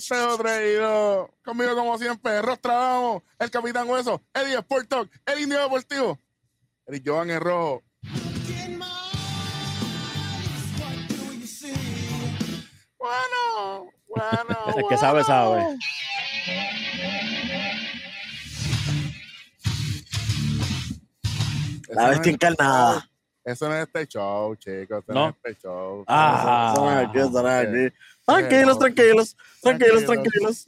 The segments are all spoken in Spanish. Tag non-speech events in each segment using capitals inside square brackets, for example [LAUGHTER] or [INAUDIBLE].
Oteo traído. Conmigo, como siempre, Rostradamo, el Capitán Hueso, Eddie Sport Talk, el Indio Deportivo. El Joan el Rojo. Bueno, bueno. [LAUGHS] El que sabe, sabe. La bestia encarnada. Eso no es este show, chicos. Eso no, ¿No? es este show. Ah. Son aquí, son aquí. Eh, Tranquilos, tranquilos, tranquilos, Tranquilos. tranquilos.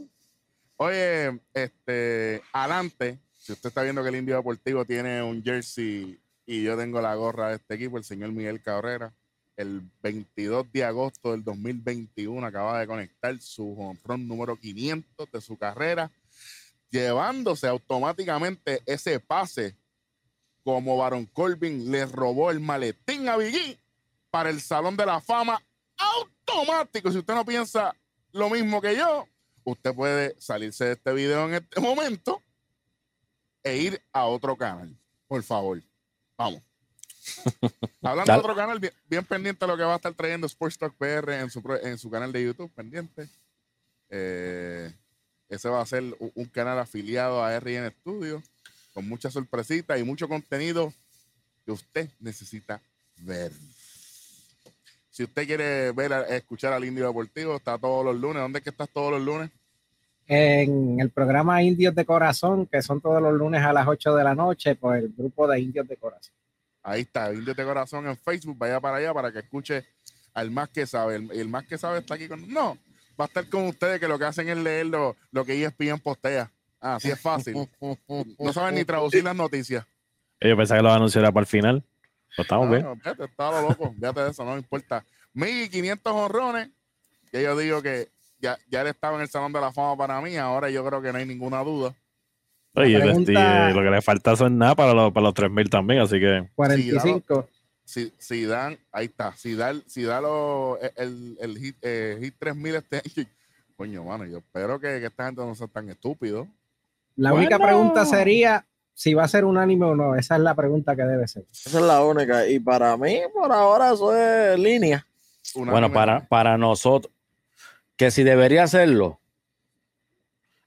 Oye, este, adelante, si usted está viendo que el Indio Deportivo tiene un jersey y yo tengo la gorra de este equipo, el señor Miguel Cabrera, el 22 de agosto del 2021 acaba de conectar su honrón número 500 de su carrera, llevándose automáticamente ese pase como Baron Corbin le robó el maletín a Biggie para el Salón de la Fama automático. Si usted no piensa lo mismo que yo, usted puede salirse de este video en este momento e ir a otro canal. Por favor. Vamos. [LAUGHS] Hablando de otro canal, bien, bien pendiente a lo que va a estar trayendo Sports Talk PR en su, en su canal de YouTube, pendiente. Eh, ese va a ser un canal afiliado a RN Studio, con muchas sorpresitas y mucho contenido que usted necesita ver. Si usted quiere ver, a- escuchar al Indio Deportivo, está todos los lunes. ¿Dónde es que estás todos los lunes? en el programa Indios de Corazón, que son todos los lunes a las 8 de la noche, por el grupo de Indios de Corazón. Ahí está, Indios de Corazón en Facebook. Vaya para allá para que escuche al más que sabe. El, el más que sabe está aquí con. No, va a estar con ustedes que lo que hacen es leer lo, lo que ESPN postea. Ah, así es fácil. [LAUGHS] No saben ni traducir las noticias. Yo pensaba que lo anunciara para el final. Pero estamos bien. No, fíjate, estaba lo loco. Fíjate de eso, no me importa. 1500 honrones. Que yo digo que ya, ya él estaba en el Salón de la Fama para mí. Ahora yo creo que no hay ninguna duda. Oye, pregunta- este, lo que le falta son nada para los, para los 3000 también, así que 45. Si, si dan, ahí está. Si da, el- si da lo- el, el hit, eh, hit 3000 este [LAUGHS] año. Coño, mano, yo espero que, que esta gente no sea tan estúpido. La única pregunta sería si va a ser unánime o no. Esa es la pregunta que debe ser. Esa es la única. Y para mí, por ahora, eso es línea. bueno, para, para nosotros, que si debería hacerlo,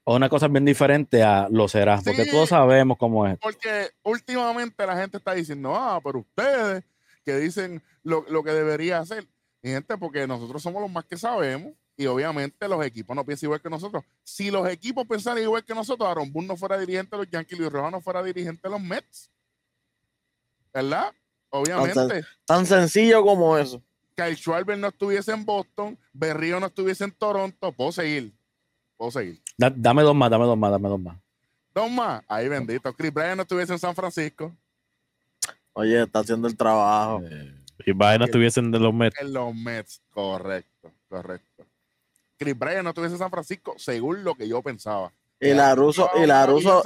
o una cosa bien diferente a lo será, porque todos sabemos cómo es. Porque últimamente la gente está diciendo, ah, pero ustedes que dicen lo, lo que debería hacer. Y gente, porque nosotros somos los más que sabemos y obviamente los equipos no piensan igual que nosotros. Si los equipos pensaran igual que nosotros, Aaron Boone no fuera dirigente de los Yankees, Luis Rojas no fuera dirigente de los Mets. ¿Verdad? Obviamente. Tan sencillo como eso. Kyle Schwarber no estuviese en Boston, Berrío no estuviese en Toronto, puedo seguir. Puedo seguir. Da- dame dos más, dame dos más, dame dos más. Dos más, ahí bendito. Chris Bryant no estuviese en San Francisco, Oye, está haciendo el trabajo. Y Biden no estuviesen de los Mets. en los Mets. Correcto, correcto. Chris Bryant no estuviese en San Francisco, según lo que yo pensaba. Y la ruso, y la ruso,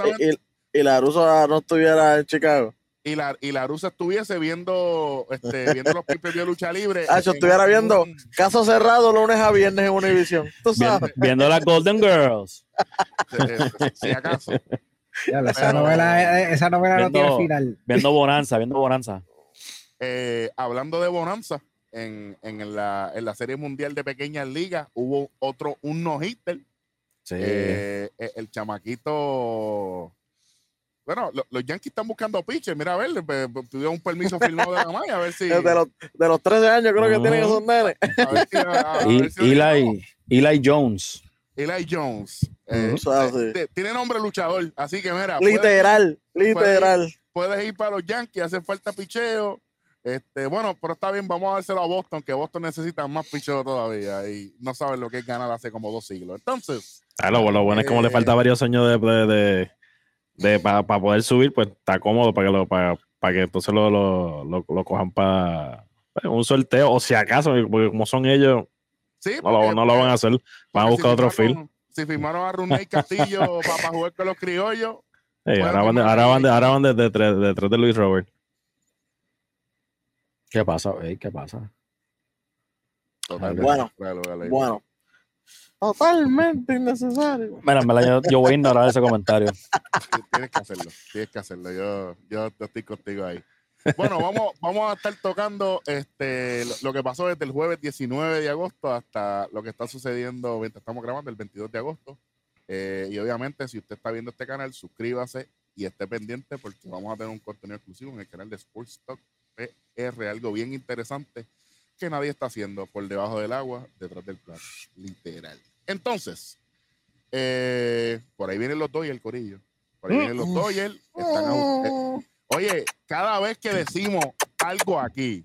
y, la ruso no estuviera en Chicago. Y la, y la rusa estuviese viendo, este, viendo los pipes de lucha libre. Ah, yo estuviera en viendo un- caso cerrado lunes a viernes en Univision. Tú sabes. viendo las Golden Girls. si acaso. Ya, esa, Pero- novela, esa novela no tiene final. Viendo Bonanza, viendo Bonanza. Eh, hablando de Bonanza, en, en, la, en la Serie Mundial de Pequeñas Ligas hubo otro, un no-hitter. Sí. Eh, eh, el chamaquito. Bueno, lo- los Yankees están buscando pitcher. Mira, a ver, le- pe- pe- pidieron un permiso firmado de la maya, a ver si. [LAUGHS] De los, de los 13 años creo que Ujú. tienen esos nenes. a ver si- a- a Y- ver si lo Eli, Eli Jones. Eli Jones. Eh, eh, tiene nombre luchador, así que mira, puedes, Literal, literal. puedes ir para los Yankees, hace falta picheo. Este, bueno, pero está bien, vamos a dárselo a Boston, que Boston necesita más picheo todavía y no saben lo que es ganar hace como dos siglos. Entonces, Ah, lo, bueno es como le Eh. falta varios años de, de, de, de- para poder subir, pues está cómodo para que lo, para, para que entonces lo, lo, lo, lo cojan para un sorteo, o si acaso, porque como son ellos, sí, no lo, porque- no lo van a hacer, van a buscar si otro firmaron- field. Si firmaron a Runey Castillo [LAUGHS] para, jugar con los criollos, Bueno, ahora, van de, ahora, van de, ahora van de- detrás de, detrás de Luis Robert. ¿Qué pasa? ey? ¿Qué pasa? totalmente. Bueno. Bueno. Totalmente innecesario. Mira, en verdad, yo, yo voy a ignorar ese comentario. Tienes que hacerlo, tienes que hacerlo. Yo, yo, yo estoy contigo ahí. Bueno, vamos, vamos a estar tocando este, lo, lo que pasó desde el jueves 19 de agosto hasta lo que está sucediendo mientras estamos grabando el 22 de agosto. Eh, y obviamente, si usted está viendo este canal, suscríbase y esté pendiente porque vamos a tener un contenido exclusivo en el canal de Sports Talk PR, algo bien interesante que nadie está haciendo por debajo del agua, detrás del plato, literal. Entonces, eh, por ahí vienen los Dodgers, Corillo. Por ahí vienen los Dodgers. Están a- eh, oye, cada vez que decimos algo aquí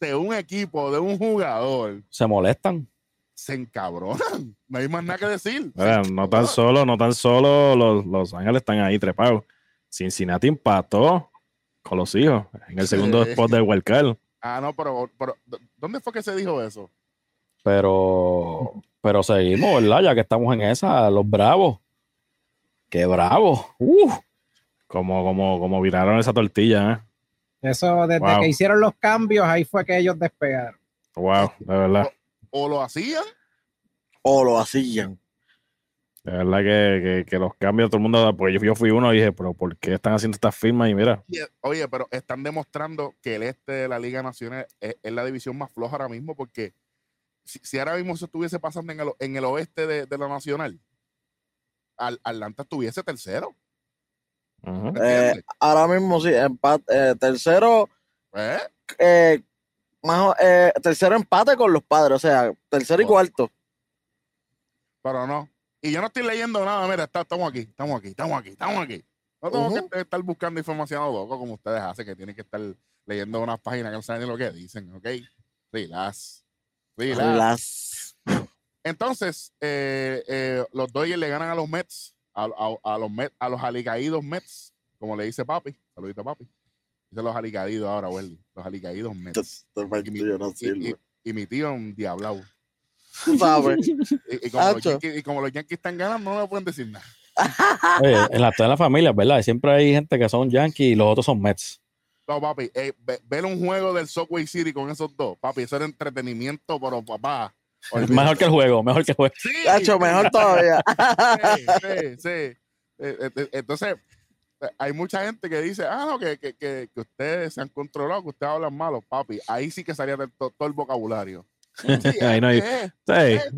de un equipo, de un jugador, Se molestan. se encabronan. [LAUGHS] No hay más nada que decir. No tan solo, no tan solo los, los Ángeles están ahí trepados. Cincinnati empató con los hijos en el segundo Sí. spot del Wildcard. Ah, no, pero, pero ¿dónde fue que se dijo eso? Pero, pero seguimos, ¿verdad? Ya que estamos en esa, los bravos. ¡Qué bravos! ¡Uf! Como, como, como viraron esa tortilla, ¿eh? Eso, desde Wow. que hicieron los cambios, ahí fue que ellos despegaron. Wow, de verdad. O lo hacían, O lo hacían. De verdad que, que, que los cambios, todo el mundo, pues yo, yo fui uno y dije, pero ¿por qué están haciendo estas firmas? Y mira, oye, pero están demostrando que el este de la Liga Nacional es, es la división más floja ahora mismo porque si, si ahora mismo eso estuviese pasando en el, en el oeste de, de la Nacional, Al- Atlanta estuviese tercero. ujú. ¿me Eh, ahora mismo sí, empate, eh, tercero, ¿Eh? eh, más eh, tercero empate con los padres, o sea, tercero y cuarto. Pero no. Y yo no estoy leyendo nada, mira, está- estamos aquí, estamos aquí, estamos aquí, estamos aquí. No tengo que estar buscando información a lo loco como ustedes hacen, que tienen que estar leyendo unas páginas que no saben ni lo que dicen, ¿ok? Relax. Relax. Las Entonces, eh, eh, los Dodgers le ganan a los Mets, a, a- a los Mets, a los alicaídos Mets, como le dice papi. Saludito, papi. Dice los alicaídos ahora, Welly. Los alicaídos Mets. partido no Y, y- y mi tío un diablao. [LAUGHS] ¿Sabes? [LAUGHS] Y, y como los. Yankees, y como los Yankees están ganando, no me pueden decir nada. Oye, en la, en la familia, ¿verdad? Siempre hay gente que son Yankees y los otros son Mets. No, papi, eh, ve- ver un juego del Subway City con esos dos, papi, eso era entretenimiento, pero papá. olvídate. [LAUGHS] Mejor que el juego, mejor que el juego. Sí, Hacho, mejor todavía. sí, sí, sí. Eh, eh, Entonces, hay mucha gente que dice, ah, no, que, que, que, que ustedes se han controlado, que ustedes hablan malo, papi. Ahí sí que salía de to- todo el vocabulario. [LAUGHS] Sí, no este, Sí,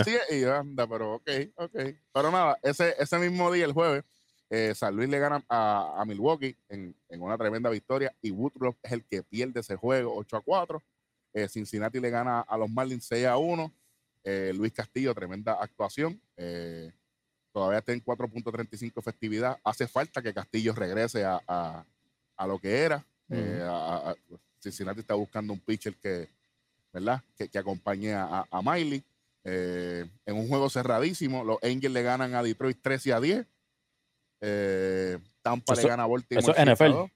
este, sí, y anda, pero ok, ok. Pero nada, ese, ese mismo día, el jueves, eh, San Luis le gana a, a Milwaukee en, en una tremenda victoria y Woodruff es el que pierde ese juego 8 a 4. Eh, Cincinnati le gana a los Marlins 6 a 1. Eh, Luis Castillo, tremenda actuación. Eh, todavía está en 4.35 festividad. Hace falta que Castillo regrese a, a- a lo que era. A- Cincinnati está buscando un pitcher que, ¿verdad? Que, que acompañe a, a- Miley. Eh, en un juego cerradísimo, los Angels le ganan a Detroit 13 a 10. Eh, Tampa Eso- le gana a Baltimore. eso es 7 a NFL. 2.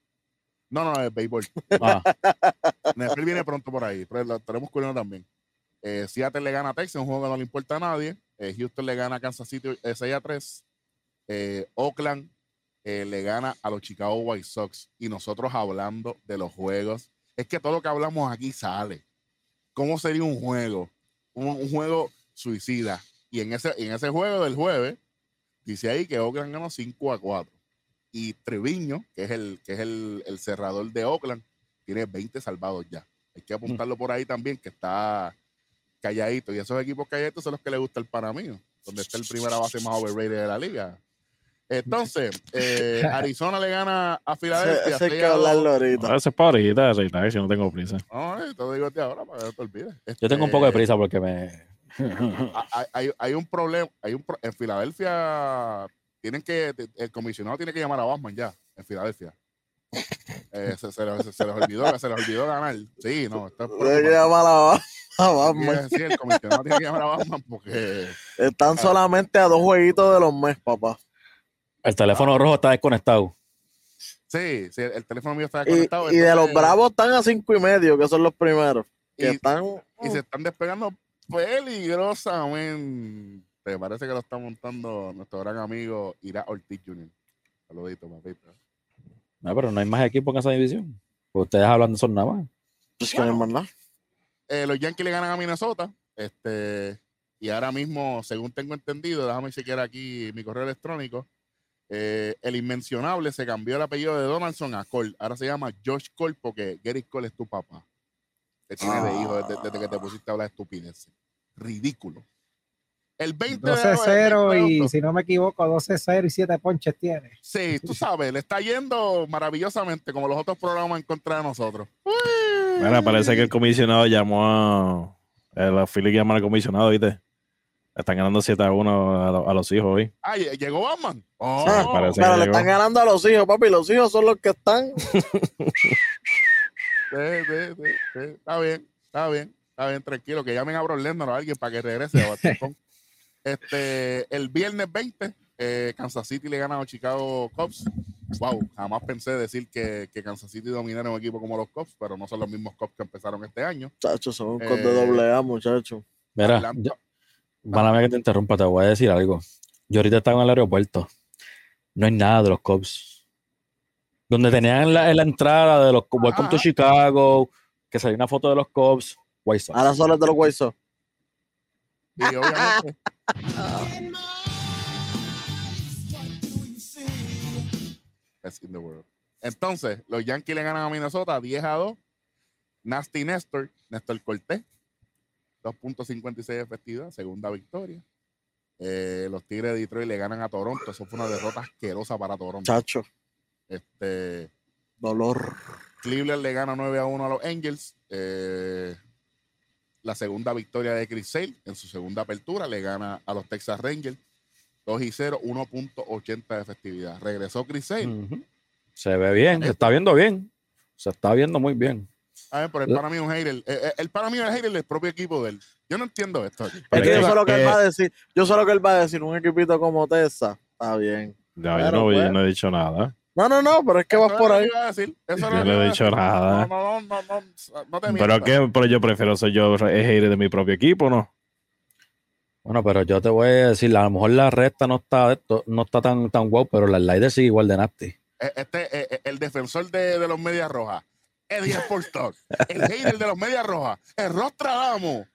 No, no, es béisbol. Ah, [LAUGHS] NFL viene pronto por ahí, pero lo tenemos cubriendo también. Eh, Seattle le gana a Texas, un juego que no le importa a nadie. Houston le gana a Kansas City eh, 6 a 3. Eh, Oakland le gana a los Chicago White Sox. Y nosotros hablando de los juegos. Es que todo lo que hablamos aquí sale. ¿Cómo sería un juego? Un, un juego suicida. Y en ese, en ese juego del jueves, dice ahí que Oakland ganó 5 a 4. Y Treviño, que es el, que es el, el cerrador de Oakland, tiene 20 salvados ya. Hay que apuntarlo por ahí también, que está calladito. Y esos equipos calladitos son los que le gusta el mío, donde está el primera base más overrated de la liga. Entonces, eh, [LAUGHS] Arizona le gana a Filadelfia. Hay 6 que a 2. hablarlo ahorita. Ese es para ahorita, si no tengo prisa. No, eh, te lo digo ahora para que no te olvides. yo tengo un poco de Este, prisa porque me. hay, hay- hay un problema. Hay un pro- en Filadelfia tienen que el comisionado tiene que llamar a Batman ya en Filadelfia. Eh, se, se les, se les olvidó, se les olvidó ganar. Sí, no, esto es Hay que llamar a- a Batman. sí, el comisionado tiene que llamar a Batman porque Están solamente a dos jueguitos de los mes, papá. El teléfono rojo está desconectado. sí, sí, el teléfono mío está desconectado. y de los bravos están a cinco y medio, que son los primeros. Que y, están. y se están despegando peligrosamente. Parece que lo está montando nuestro gran amigo Ira Ortiz Jr. Saludito, papito. No, pero no hay más equipo en esa división. Ustedes hablan de eso nada más. Pues que no hay más nada. Eh, los Yankees le ganan a Minnesota. Este, y ahora mismo, según tengo entendido, déjame chequear aquí mi correo electrónico. Eh, el inmencionable se cambió el apellido de Donaldson a Cole. Ahora se llama Josh Cole porque Gary Cole es tu papá. Te tiene de hijo desde, desde que te pusiste a hablar de estupideces. Ridículo. El 20 de- el 20 de 12-0 y si no me equivoco, 12-0 y 7 ponches tiene. Sí, tú sabes, le está yendo maravillosamente como los otros programas en contra de nosotros. Mira, parece que el comisionado llamó a. Los Phillies llaman al comisionado, ¿viste? Están ganando 7 a 1 a, lo- a los hijos hoy. Ah, lle- llegó Batman. Oh, Ah, parece Pero que le llegó. están ganando a los hijos, papi. Los hijos son los que están. sí, sí, sí, sí. Está bien, está bien, está bien, tranquilo. Que llamen a Bro o a alguien para que regrese a. [LAUGHS] Este, el viernes 20, eh, Kansas City le gana a los Chicago Cubs. Wow, jamás pensé decir que, que Kansas City dominara un equipo como los Cubs, pero no son los mismos Cubs que empezaron este año. Muchachos, son un Eh, con de doble A, muchachos. Mira, Atlanta- yo- Mala que te interrumpa, te voy a decir algo. Yo ahorita estaba en el aeropuerto. No hay nada de los Cubs. Donde tenían la, en la entrada de los Welcome to. Chicago, que salía una foto de los Cubs, White Sox. Ahora solo es de los White Sox. Y obviamente, [LAUGHS] Best in the world. Entonces, los Yankees le ganan a Minnesota 10 a 2. Nasty Néstor, Néstor Cortés, 2.56 de efectividad, segunda victoria. Eh, los Tigres de Detroit le ganan a Toronto. Eso fue una derrota asquerosa para Toronto. Muchacho, Este, dolor. Cleveland le gana 9 a 1 a los Angels. Eh, la segunda victoria de Chris Sale en su segunda apertura le gana a los Texas Rangers 2 y 0, 1.80 de efectividad. Regresó Chris Sale. Se ve bien, se está viendo bien. Se está viendo muy bien. A ver, pero él para mí es un hater. Eh, eh, Él para mí es un hater del propio equipo de él. Yo no entiendo esto. Es que yo que- sé lo que él que- va a decir. Yo sé lo que él va a decir. Un equipito como Tessa. Está bien. Ya, yo, no, yo pues. no he dicho nada. No, no, no, pero es que vas por que ahí. Yo que no he dicho nada. No, no, no, no, no, no te Pero qué, pero yo prefiero ser yo el hater de mi propio equipo, ¿no? Bueno, pero yo te voy a decir, a lo mejor la recta no está, esto- no está tan, tan guau, pero la slider sigue igual de nasty. Eh, Este, el defensor de, de los Medias Rojas, Eddie Sportstock, el hater de los Medias Rojas, el Rostradamo.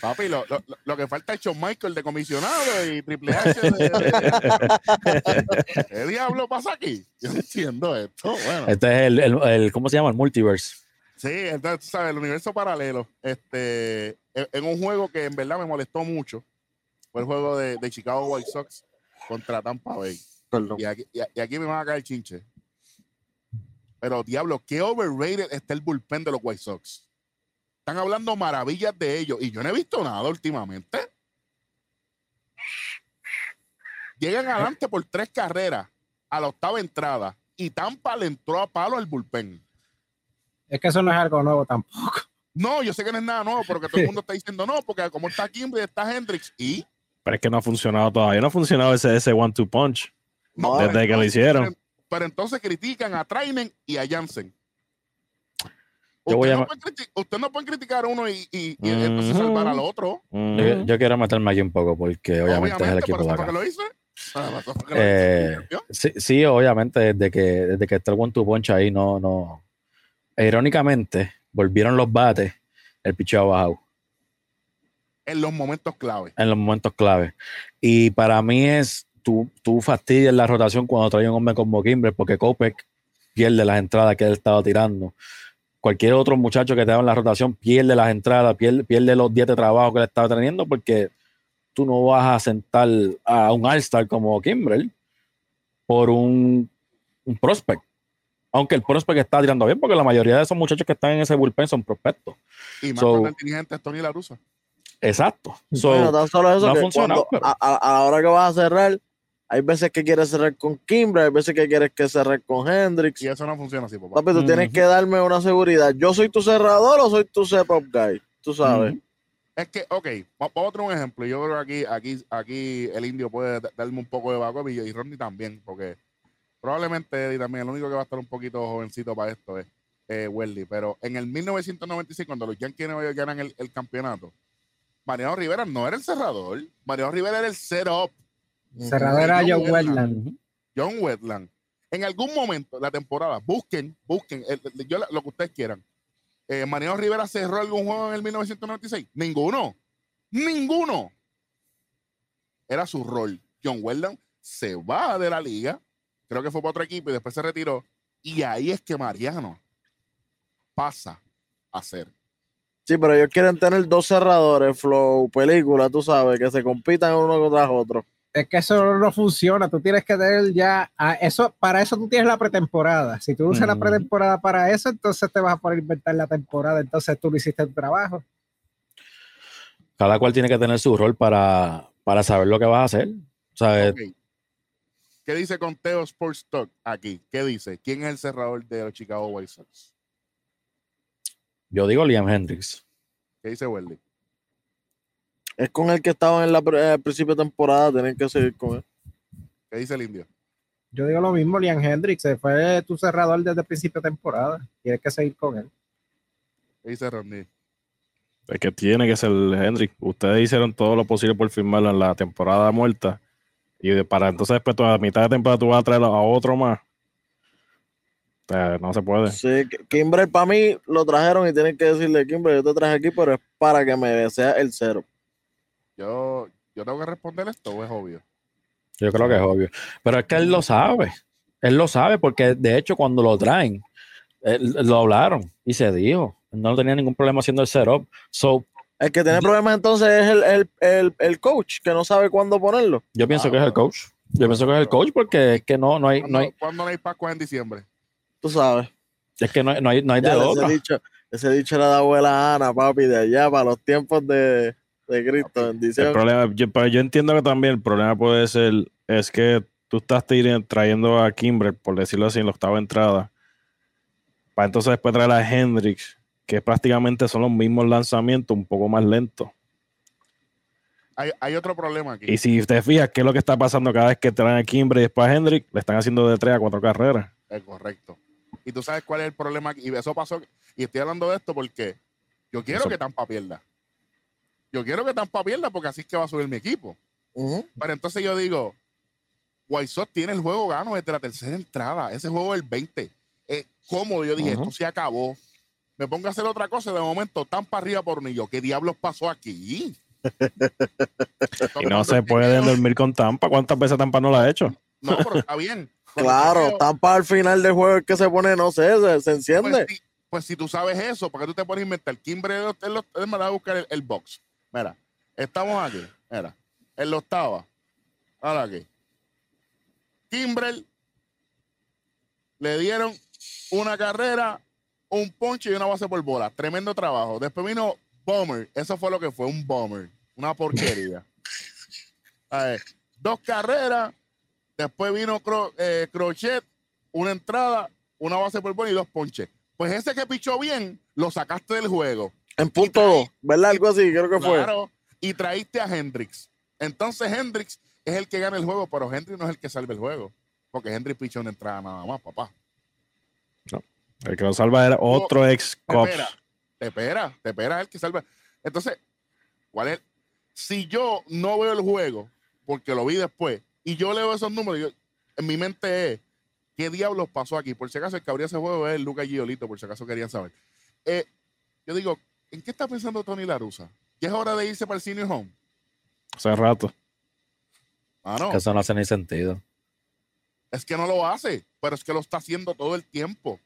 Papi, lo, lo, lo que falta es Shawn Michael de comisionado y Triple H. De, de- [LAUGHS] ¿Qué diablo pasa aquí? Yo no entiendo esto. Bueno, Este es el, el- el- ¿cómo se llama? El multiverse. sí, entonces, tú sabes, el universo paralelo. Este, en, en un juego que en verdad me molestó mucho, fue el juego de, de Chicago White Sox contra Tampa Bay. Y aquí, y- y aquí me van a caer chinche. Pero diablo, qué overrated está el bullpen de los White Sox. Están hablando maravillas de ellos y yo no he visto nada últimamente. Llegan adelante por tres carreras a la octava entrada y Tampa le entró a palo al bullpen. Es que eso no es algo nuevo tampoco. No, yo sé que no es nada nuevo, pero que todo el [LAUGHS] mundo está diciendo no, porque como está Kimbrey, está Hendrix y Pero es que no ha funcionado todavía. No ha funcionado ese, ese one-two punch. no, Desde que lo hicieron. Pero, entonces critican a Trainen y a Jansen. Yo voy Usted, a- no puede criti- usted no puede criticar a uno y, y- y entonces Ujú. salvar al otro. Mm. Yo, yo quiero meterme aquí un poco porque obviamente, es el equipo de acá. que lo hice. Ah, lo Eh. Sí, sí, obviamente, desde que, desde que está el one two punch ahí, no, no. Irónicamente, volvieron los bates, el picheo ha bajado En los momentos clave. en los momentos clave. Y para mí es, tú, tú fastidias la rotación cuando trae un hombre como Kimber, porque Kopech pierde las entradas que él estaba tirando. Cualquier otro muchacho que te haga en la rotación pierde las entradas, pierde, pierde los 10 de trabajo que le estaba teniendo, porque tú no vas a sentar a un All-Star como Kimbrel por un, un prospect. Aunque el prospect está tirando bien, porque la mayoría de esos muchachos que están en ese bullpen son prospectos. Y más So- dirigente es Tony La Russa. Exacto. So, bueno, tan solo eso no ha que funcionado, cuando- pero- a- a la hora que vas a cerrar, hay veces que quieres cerrar con Kimber, hay veces que quieres que cerrar con Hendrix. Y eso no funciona así, papá. Papi, tú tienes que darme una seguridad. ¿Yo soy tu cerrador o soy tu setup guy? Tú sabes. Es que, ok, va- vamos a otro ejemplo. Yo creo que aquí, aquí, aquí el indio puede da- darme un poco de backup y, y Rodney también, porque probablemente Eddie también, el único que va a estar un poquito jovencito para esto es eh, Welly. Pero en el 1996, cuando los Yankees Nueva York ganan el, el campeonato, Mariano Rivera no era el cerrador. Mariano Rivera era el setup. Cerrador era John Wetland. John Wetland. En algún momento de la temporada, busquen, busquen, el- el- yo lo que ustedes quieran. Eh, Mariano Rivera cerró algún juego en el 1996. Ninguno. Ninguno. Era su rol. John Wetland se va de la liga creo que fue para otro equipo y después se retiró. Y ahí es que Mariano pasa a ser. Sí, pero ellos quieren tener dos cerradores, flow, película, tú sabes, que se compitan uno tras otro. Es que eso no funciona. Tú tienes que tener ya a eso. Para eso tú tienes la pretemporada. Si tú usas la pretemporada para eso, entonces te vas a poder inventar la temporada. Entonces tú no hiciste el trabajo. Cada cual tiene que tener su rol para, para saber lo que vas a hacer. ¿Qué dice Conteo Sports Talk aquí? ¿Qué dice? ¿Quién es el cerrador de los Chicago White Sox? yo digo Liam Hendricks. ¿Qué dice Welly? Es con el que estaban en la eh, principio de temporada, tienen que seguir con él. ¿Qué dice el indio? Yo digo lo mismo, Liam Hendricks. se Fue tu cerrador desde el principio de temporada. Tienes que seguir con él. ¿Qué dice Rodney? Es que tiene que ser Hendrick. Ustedes hicieron todo lo posible por firmarlo en la temporada muerta. Y de- para entonces después a mitad de temporada tú vas a traer a otro más. O sea, no se puede. Sí, Ki- Kimbrel para mí lo trajeron y tienen que decirle, Kimbrel, yo te traje aquí, pero es para que me sea el cero. Yo, yo tengo que responder esto o es obvio. Yo creo que es obvio. Pero es que él lo sabe. Él lo sabe porque de hecho cuando lo traen, él- lo hablaron y se dijo. No tenía ningún problema haciendo el setup. So, El que tiene problemas entonces es el, el, el, el coach, que no sabe cuándo ponerlo. yo pienso Ah, que es el coach. Yo pienso que es el coach porque es que no, no hay, no ¿Cuándo, hay, cuándo no hay Pascua en diciembre? Tú sabes. es que no hay, no hay, no hay de otra. ese, dicho, ese dicho era de abuela Ana, papi, de allá, para los tiempos de, de Cristo. El Bendición. problema, yo, pero yo entiendo que también el problema puede ser, es que tú estás trayendo a Kimber, por decirlo así, en la octava entrada, para entonces después traer a Hendrix, que prácticamente son los mismos lanzamientos, un poco más lentos. Hay, hay otro problema aquí. Y si te fijas, ¿qué es lo que está pasando cada vez que traen a Kimber y después a Hendrix? Le están haciendo de tres a cuatro carreras. Es correcto. Y tú sabes cuál es el problema aquí. Y eso pasó. Y estoy hablando de esto porque yo quiero Eso- que Tampa pierda. Yo quiero que Tampa pierda porque así es que va a subir mi equipo. Pero entonces yo digo, White Sox tiene el juego gano desde la tercera entrada. Ese juego del 20. Es cómodo. Yo dije, esto se acabó. Me pongo a hacer otra cosa. De momento, Tampa arriba por y yo. ¿Qué diablos pasó aquí? Y no se pueden dormir con Tampa. ¿Cuántas veces Tampa no lo ha hecho? No, pero está bien. Pero Claro, creo- Tampa al final del juego es que se pone, no sé, se, se enciende. Pues si, pues si tú sabes eso, ¿por qué tú te pones a inventar? Él, él me va a buscar el, el box. Mira, estamos aquí. Mira, en la octava. Ahora aquí. Kimbrel le dieron una carrera, un ponche y una base por bola. Tremendo trabajo. Después vino Bomber. Eso fue lo que fue, un Bomber. Una porquería. [LAUGHS] A ver, dos carreras. Después vino Cro- eh, Crochet, una entrada, una base por bola y dos ponches. Pues ese que pichó bien, lo sacaste del juego. En punto 2, ¿verdad? Algo así, creo que fue. Claro. Y traíste a Hendrix. Entonces Hendrix es el que gana el juego, pero Hendrix no es el que salve el juego. Porque Hendrix pichó una entrada nada más, papá. El que lo salva era otro ex espera, te espera, te espera el que salva. Entonces, ¿cuál es? Si yo no veo el juego, porque lo vi después, y yo leo esos números, yo- en mi mente es, ¿qué diablos pasó aquí? Por si acaso el que abría ese juego es Luca Giolito, por si acaso querían saber. Eh, yo digo, ¿en qué está pensando Tony Larusa? ¿Ya es hora de irse para el senior home? Hace rato. Ah, no. Que eso no hace ni sentido. Es que no lo hace, pero es que lo está haciendo todo el tiempo.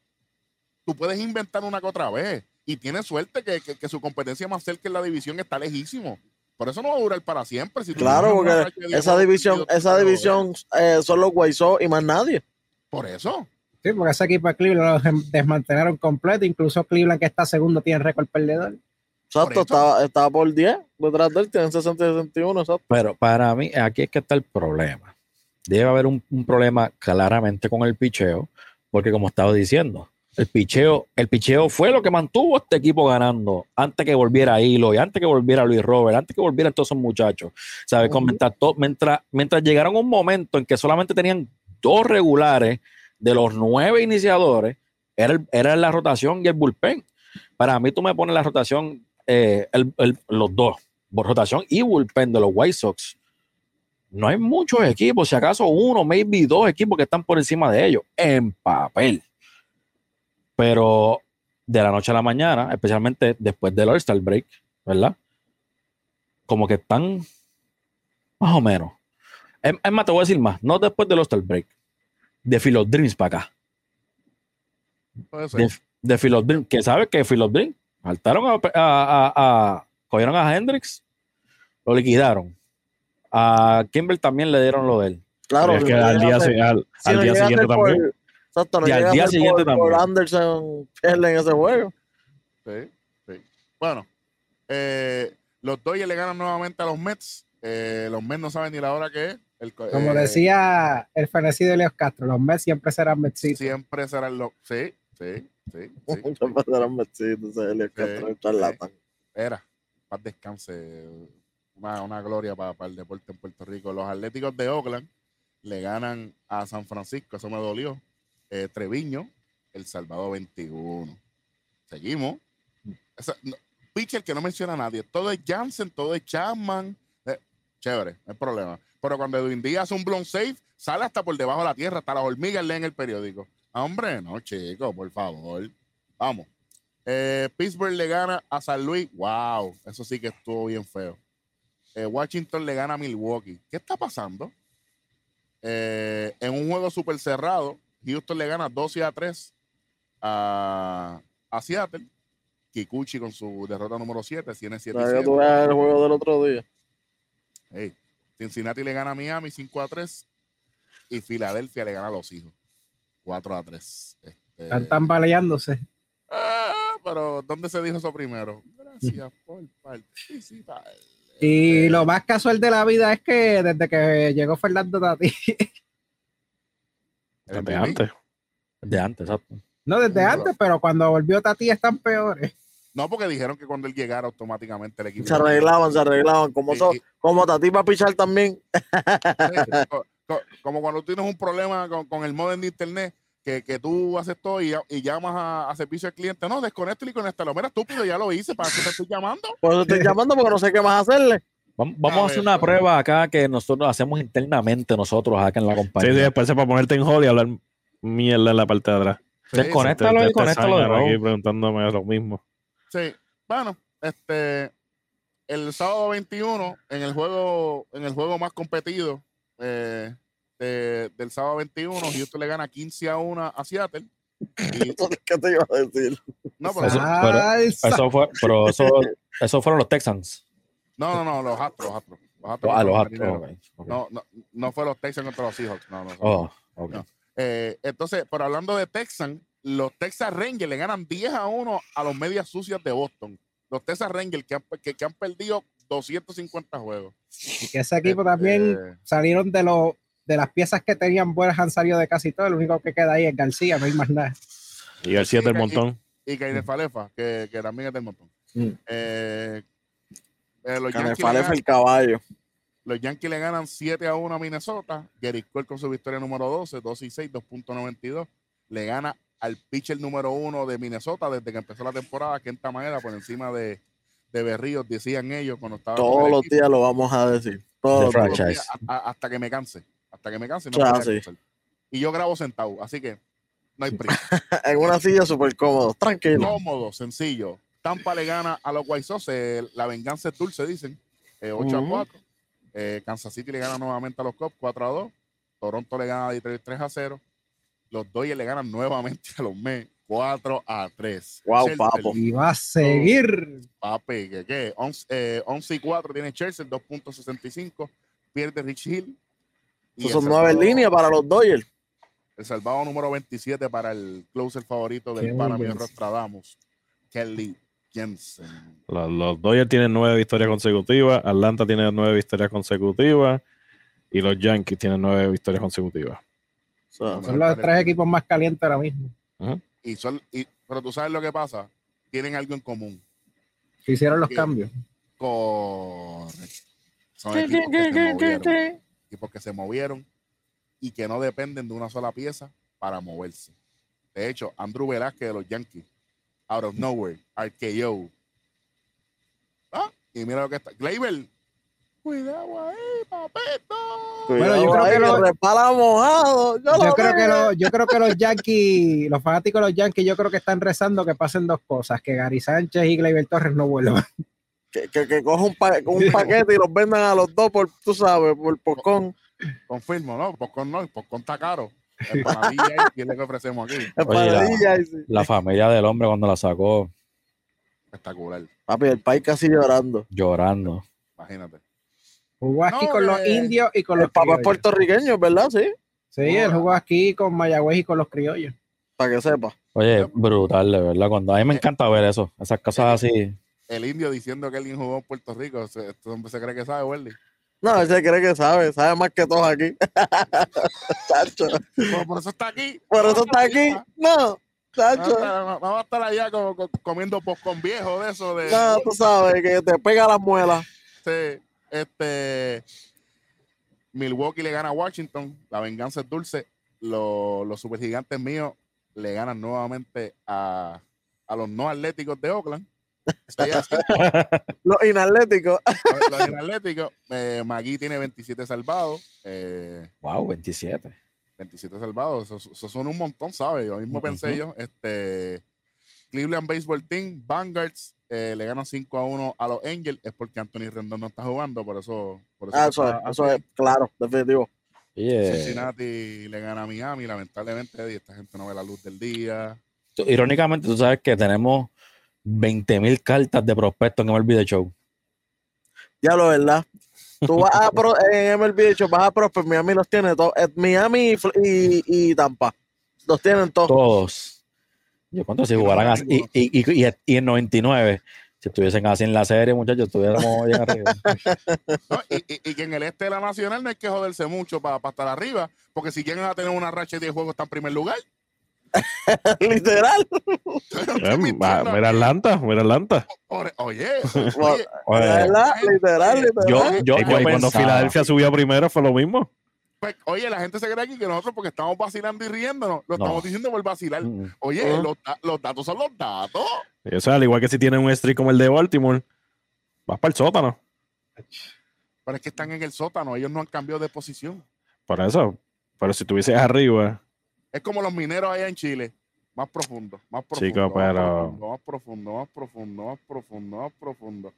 Tú puedes inventar una que otra vez y tienes suerte que, que- que su competencia más cerca en la división está lejísimo. Por eso no va a durar para siempre. Si tú Claro, porque esa división, esa división eh, son los Sox y más nadie. Por eso. Sí, porque ese equipo de Cleveland lo desmantelaron completo. Incluso Cleveland, que está segundo, tiene récord perdedor. Exacto, estaba, estaba por 10 detrás de él, tienen 60 y 61, exacto. Pero para mí, aquí es que está el problema. Debe haber un, un problema claramente con el picheo, porque como estaba diciendo, el picheo, el picheo fue lo que mantuvo a este equipo ganando antes que volviera Hilo y antes que volviera Luis Robert, antes que volvieran todos esos muchachos. ¿Sabes? Mientras, to- mientras, mientras llegaron a un momento en que solamente tenían dos regulares de los nueve iniciadores, era, el- era la rotación y el bullpen. Para mí, tú me pones la rotación, eh, el- el- los dos, rotación y bullpen de los White Sox. No hay muchos equipos, si acaso uno, maybe dos equipos que están por encima de ellos, en papel. Pero de la noche a la mañana, especialmente después del All-Star Break, ¿verdad? Como que están más o menos. Es, más, te voy a decir más, no después del All-Star Break. De Philip Dreams para acá. Puede ser. De, de Philip Dreams, que sabe que Philip Dreams faltaron a, a, a- a- cogieron a Hendrix, lo liquidaron. A Kimber también le dieron lo de él. Claro, es que al día, si- al, si al día siguiente por- también. Exacto, no Y al día siguiente por, por también. Anderson pierde en ese juego. Sí, sí. Bueno, eh, los Dodgers le ganan nuevamente a los Mets. Eh, los Mets no saben ni la hora que es. El Como eh, decía el fenecido de Leos Castro, los Mets siempre serán Metsitos. Siempre serán los. Sí, sí, sí. [LAUGHS] sí. Pasaron metidos, ese Elliot Castro, un charlatán. Era. Paz descanse. Una, una gloria para, para el deporte en Puerto Rico. Los Atléticos de Oakland le ganan a San Francisco. Eso me dolió. Eh, Treviño, El Salvador 21. Seguimos. Esa- no, pitcher que no menciona a nadie. Todo es Jansen, todo es Chapman. Eh, chévere, no hay problema. Pero cuando Edwin Díaz hace un blown safe, sale hasta por debajo de la tierra, hasta las hormigas leen el periódico. Ah, Hombre, no, chico, por favor. Vamos. Eh, Pittsburgh le gana a San Luis. Wow, eso sí que estuvo bien feo. Eh, Washington le gana a Milwaukee. ¿Qué está pasando? Eh, en un juego súper cerrado, Houston le gana 12 a 3 a, a Seattle. Kikuchi con su derrota número 7, tiene 7 Ya que tú veas el juego del otro día. Hey, Cincinnati le gana a Miami 5 a 3 y Filadelfia le gana a los hijos 4 a 3. Este, Están tambaleándose. ah, pero ¿dónde se dijo eso primero? Gracias por participar. Y Este, lo más casual de la vida es que desde que llegó Fernando Tati, Desde antes. De antes, exacto. no desde antes, pero cuando volvió Tati están peores. No, porque dijeron que cuando él llegara automáticamente el equipo. Se arreglaban, se arreglaban. Como, Sí, so- como Tati va a pichar también. Sí, co- co- como cuando tienes un problema con, con el modem de internet, que, que tú haces todo y, y llamas a, a servicio al cliente. No, desconecta y conéctalo. Mira, estúpido, ya lo hice. ¿Para qué te estoy llamando? Por eso estoy llamando porque no sé qué más hacerle. Vamos, vamos a A hacer ver, una pues. prueba acá que nosotros hacemos internamente nosotros acá en la Sí, compañía. sí, después se para ponerte en hold y hablar mierda en la parte de atrás. Desconéctalo y conéctalo de aquí nuevo. preguntándome lo mismo. Sí, bueno, este, el sábado 21, en el juego, en el juego más competido eh, de- del sábado 21, Houston le gana 15 a 1 a Seattle. Y, [LAUGHS] ¿Qué te iba a decir? no, pero- Eso- Salsa. Eso fue, pero eso, eso fueron los Texans. no, no, no, los Astros, los Astros. Los Astros Ah, los Astros. Marineros. ok, ok. No, no, no fue los Texans contra los Seahawks. No, no, no. Oh, ok. No. Eh, entonces, pero hablando de Texans, los Texas Rangers le ganan 10 a 1 a los medias sucias de Boston. Los Texas Rangers que han, que, que han perdido 250 juegos. Y que ese equipo también Este, salieron de los de las piezas que tenían buenas han salido de casi todo. El único que queda ahí es García, no hay más nada. Y el 7 del montón. y Kainer Falefa, que, que también es del montón. Mm. Eh, eh, los, Que me Yankees le fale ganan, el caballo. los Yankees le ganan 7 a 1 a Minnesota. Gary Cole con su victoria número 12, 2 y 6, 2.92. Le gana al pitcher número 1 de Minnesota desde que empezó la temporada, Kenta Maeda, por encima de, de Berríos, decían ellos cuando estaba. Todos los equipo. días lo vamos a decir. Todos los días. A- hasta que me canse. Hasta que me canse. No sí. Y yo grabo sentado, así que no hay [LAUGHS] prisa. En una silla súper cómodo. Tranquilo. Cómodo, sencillo. Tampa le gana a los White Sox. eh, la venganza es dulce, dicen. eh, 8 Ujú. a 4. Eh, Kansas City le gana nuevamente a los Cubs 4 a 2. Toronto le gana a Detroit 3 a 0. Los Dodgers le ganan nuevamente a los Mets 4 a 3. Guau, Chelsea, papo. Y va a seguir. Papi, ¿qué qué? 11, eh, 11 y 4 tiene Chelsea, 2.65. Pierde Rich Hill. Y son nueve líneas para los Dodgers. El salvado número 27 para el closer favorito del Kelly pana mío Jensen. Nostradamus, Kelly Jensen. Los, los Dodgers tienen nueve victorias consecutivas, Atlanta tiene nueve victorias consecutivas y los Yankees tienen nueve victorias consecutivas. Son los tres equipos más calientes ahora mismo. Y son, y, pero tú sabes lo que pasa, tienen algo en común. Que hicieron los cambios. Correcto. Son equipos que se [LAUGHS] movieron. Equipos que se movieron y que no dependen de una sola pieza para moverse. De hecho, Andrew Velázquez de los Yankees, out of nowhere, RKO. Ah, y mira lo que está. Gleyber, cuidado ahí, papito. Cuidado Bueno, yo creo que lo- resbala mojado. Yo, Yo lo creo, que los, yo creo que los Yankees, los fanáticos de los Yankees, yo creo que están rezando que pasen dos cosas, que Gary Sánchez y Gleyber Torres no vuelvan. que, que, que coja un, pa- un paquete y los vendan a los dos por, tú sabes, por pocón. Confirmo, ¿no? Popcorn no, Popcorn está caro. [LAUGHS] Empanadilla y es lo que ofrecemos aquí. Y sí. La familia del hombre cuando la sacó Espectacular. Papi, el país casi llorando. llorando. Imagínate. Jugó aquí No, con los eh, indios y con El los papá es criollos. puertorriqueño, ¿verdad? Sí, Sí, él jugó aquí con Mayagüez y con los criollos. para que sepa. Oye, brutal, de verdad. Cuando a mí me encanta ver eso, esas cosas así. El indio diciendo que alguien jugó en Puerto Rico. Se, este se cree que sabe, Welly. No, él se cree que sabe, sabe más que todos aquí. [LAUGHS] Chacho. Por, por eso está aquí. Por eso está aquí. No, No, chacho. no, Vamos a estar allá co- co- comiendo con viejo de eso. De, No, tú sabes que te pega las muelas. Sí, este Milwaukee le gana a Washington, la venganza es dulce. Los, los supergigantes míos le ganan nuevamente a, a los no atléticos de Oakland. [LAUGHS] Los inatléticos. los, los atléticos, eh, Magui tiene 27 salvados. eh, Wow, 27. 27 salvados, eso, eso son un montón, ¿sabes? Yo mismo pensé yo. Este, Cleveland Baseball Team, Vanguards, eh, le ganan 5 a 1 a los Angels, es porque Anthony Rendón no está jugando, por eso. Por eso Ah, eso es, eso claro, definitivo. Cincinnati le gana a Miami, lamentablemente, y esta gente no ve la luz del día. irónicamente, tú sabes que tenemos 20.000 cartas de prospectos en MLB The Show. Ya lo verdad. Tú vas a pro, en MLB, de hecho, vas a Prosper, Miami los tiene todos. Eh, Miami y, y Tampa. Los tienen todos. Todos. Yo cuánto si jugaran así. Y, y, y, y- y en 99, si estuviesen así en la serie, muchachos, estuviéramos bien [LAUGHS] arriba. ¿no? Y, y- y que en el este de la Nacional no hay que joderse mucho para estar arriba, porque si llegan a tener una racha de 10 juegos, está en primer lugar. [LAUGHS] Literal. Eh, Mira Atlanta, mira Atlanta. Oye, oye, oye, Oye, La verdad, literal, literal. yo, yo, Y yo cu- y cuando Filadelfia subió primero fue lo mismo. Pues, oye, la gente se cree aquí que nosotros, porque estamos vacilando y riéndonos, lo No. estamos diciendo por vacilar. Oye, Ajá. los, da- los datos son los datos. Eso es al igual que si tienen un streak como el de Baltimore, vas para el sótano. Pero es que están en el sótano, ellos no han cambiado de posición. Por eso. Pero si estuvieses arriba, Es como los mineros allá en Chile. Más profundo, más profundo. Chico, más pero- profundo, Más profundo, más profundo, más profundo, más profundo.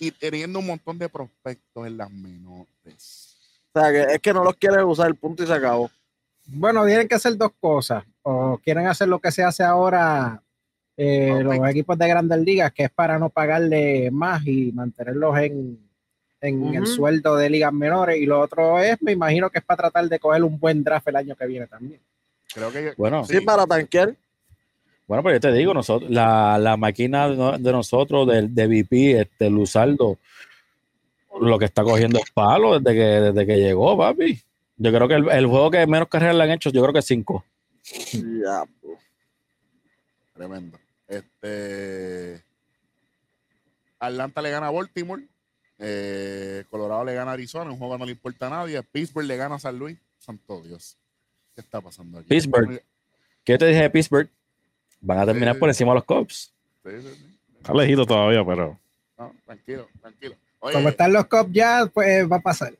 Y teniendo un montón de prospectos en las menores. O sea, que es que no los quiere usar, punto y se acabó. Bueno, tienen que hacer dos cosas. O quieren hacer lo que se hace ahora eh, los equipos de grandes ligas, que es para no pagarle más y mantenerlos en, en el sueldo de ligas menores. Y lo otro es, me imagino que es para tratar de coger un buen draft el año que viene también. Creo que. Bueno, Sí, para tanquear. Bueno, pero yo te digo, nosotros, la, la máquina de, de nosotros, de, de VP, este Luzardo, lo que está cogiendo es palo desde que, desde que llegó, papi. Yo creo que el, el juego que menos carreras le han hecho, yo creo que es 5. Ya, pues. Tremendo. Este. Atlanta le gana a Baltimore. eh, Colorado le gana a Arizona. Un juego que no le importa a nadie. Pittsburgh le gana a San Luis. Santo Dios. ¿Qué está pasando aquí? Pittsburgh. ¿Qué yo te dije de Pittsburgh? Van a terminar Sí. por encima de los Cubs. Sí, sí, sí. está lejito todavía, pero No, tranquilo, tranquilo. Oye, Como están los Cubs ya, pues va a pasar.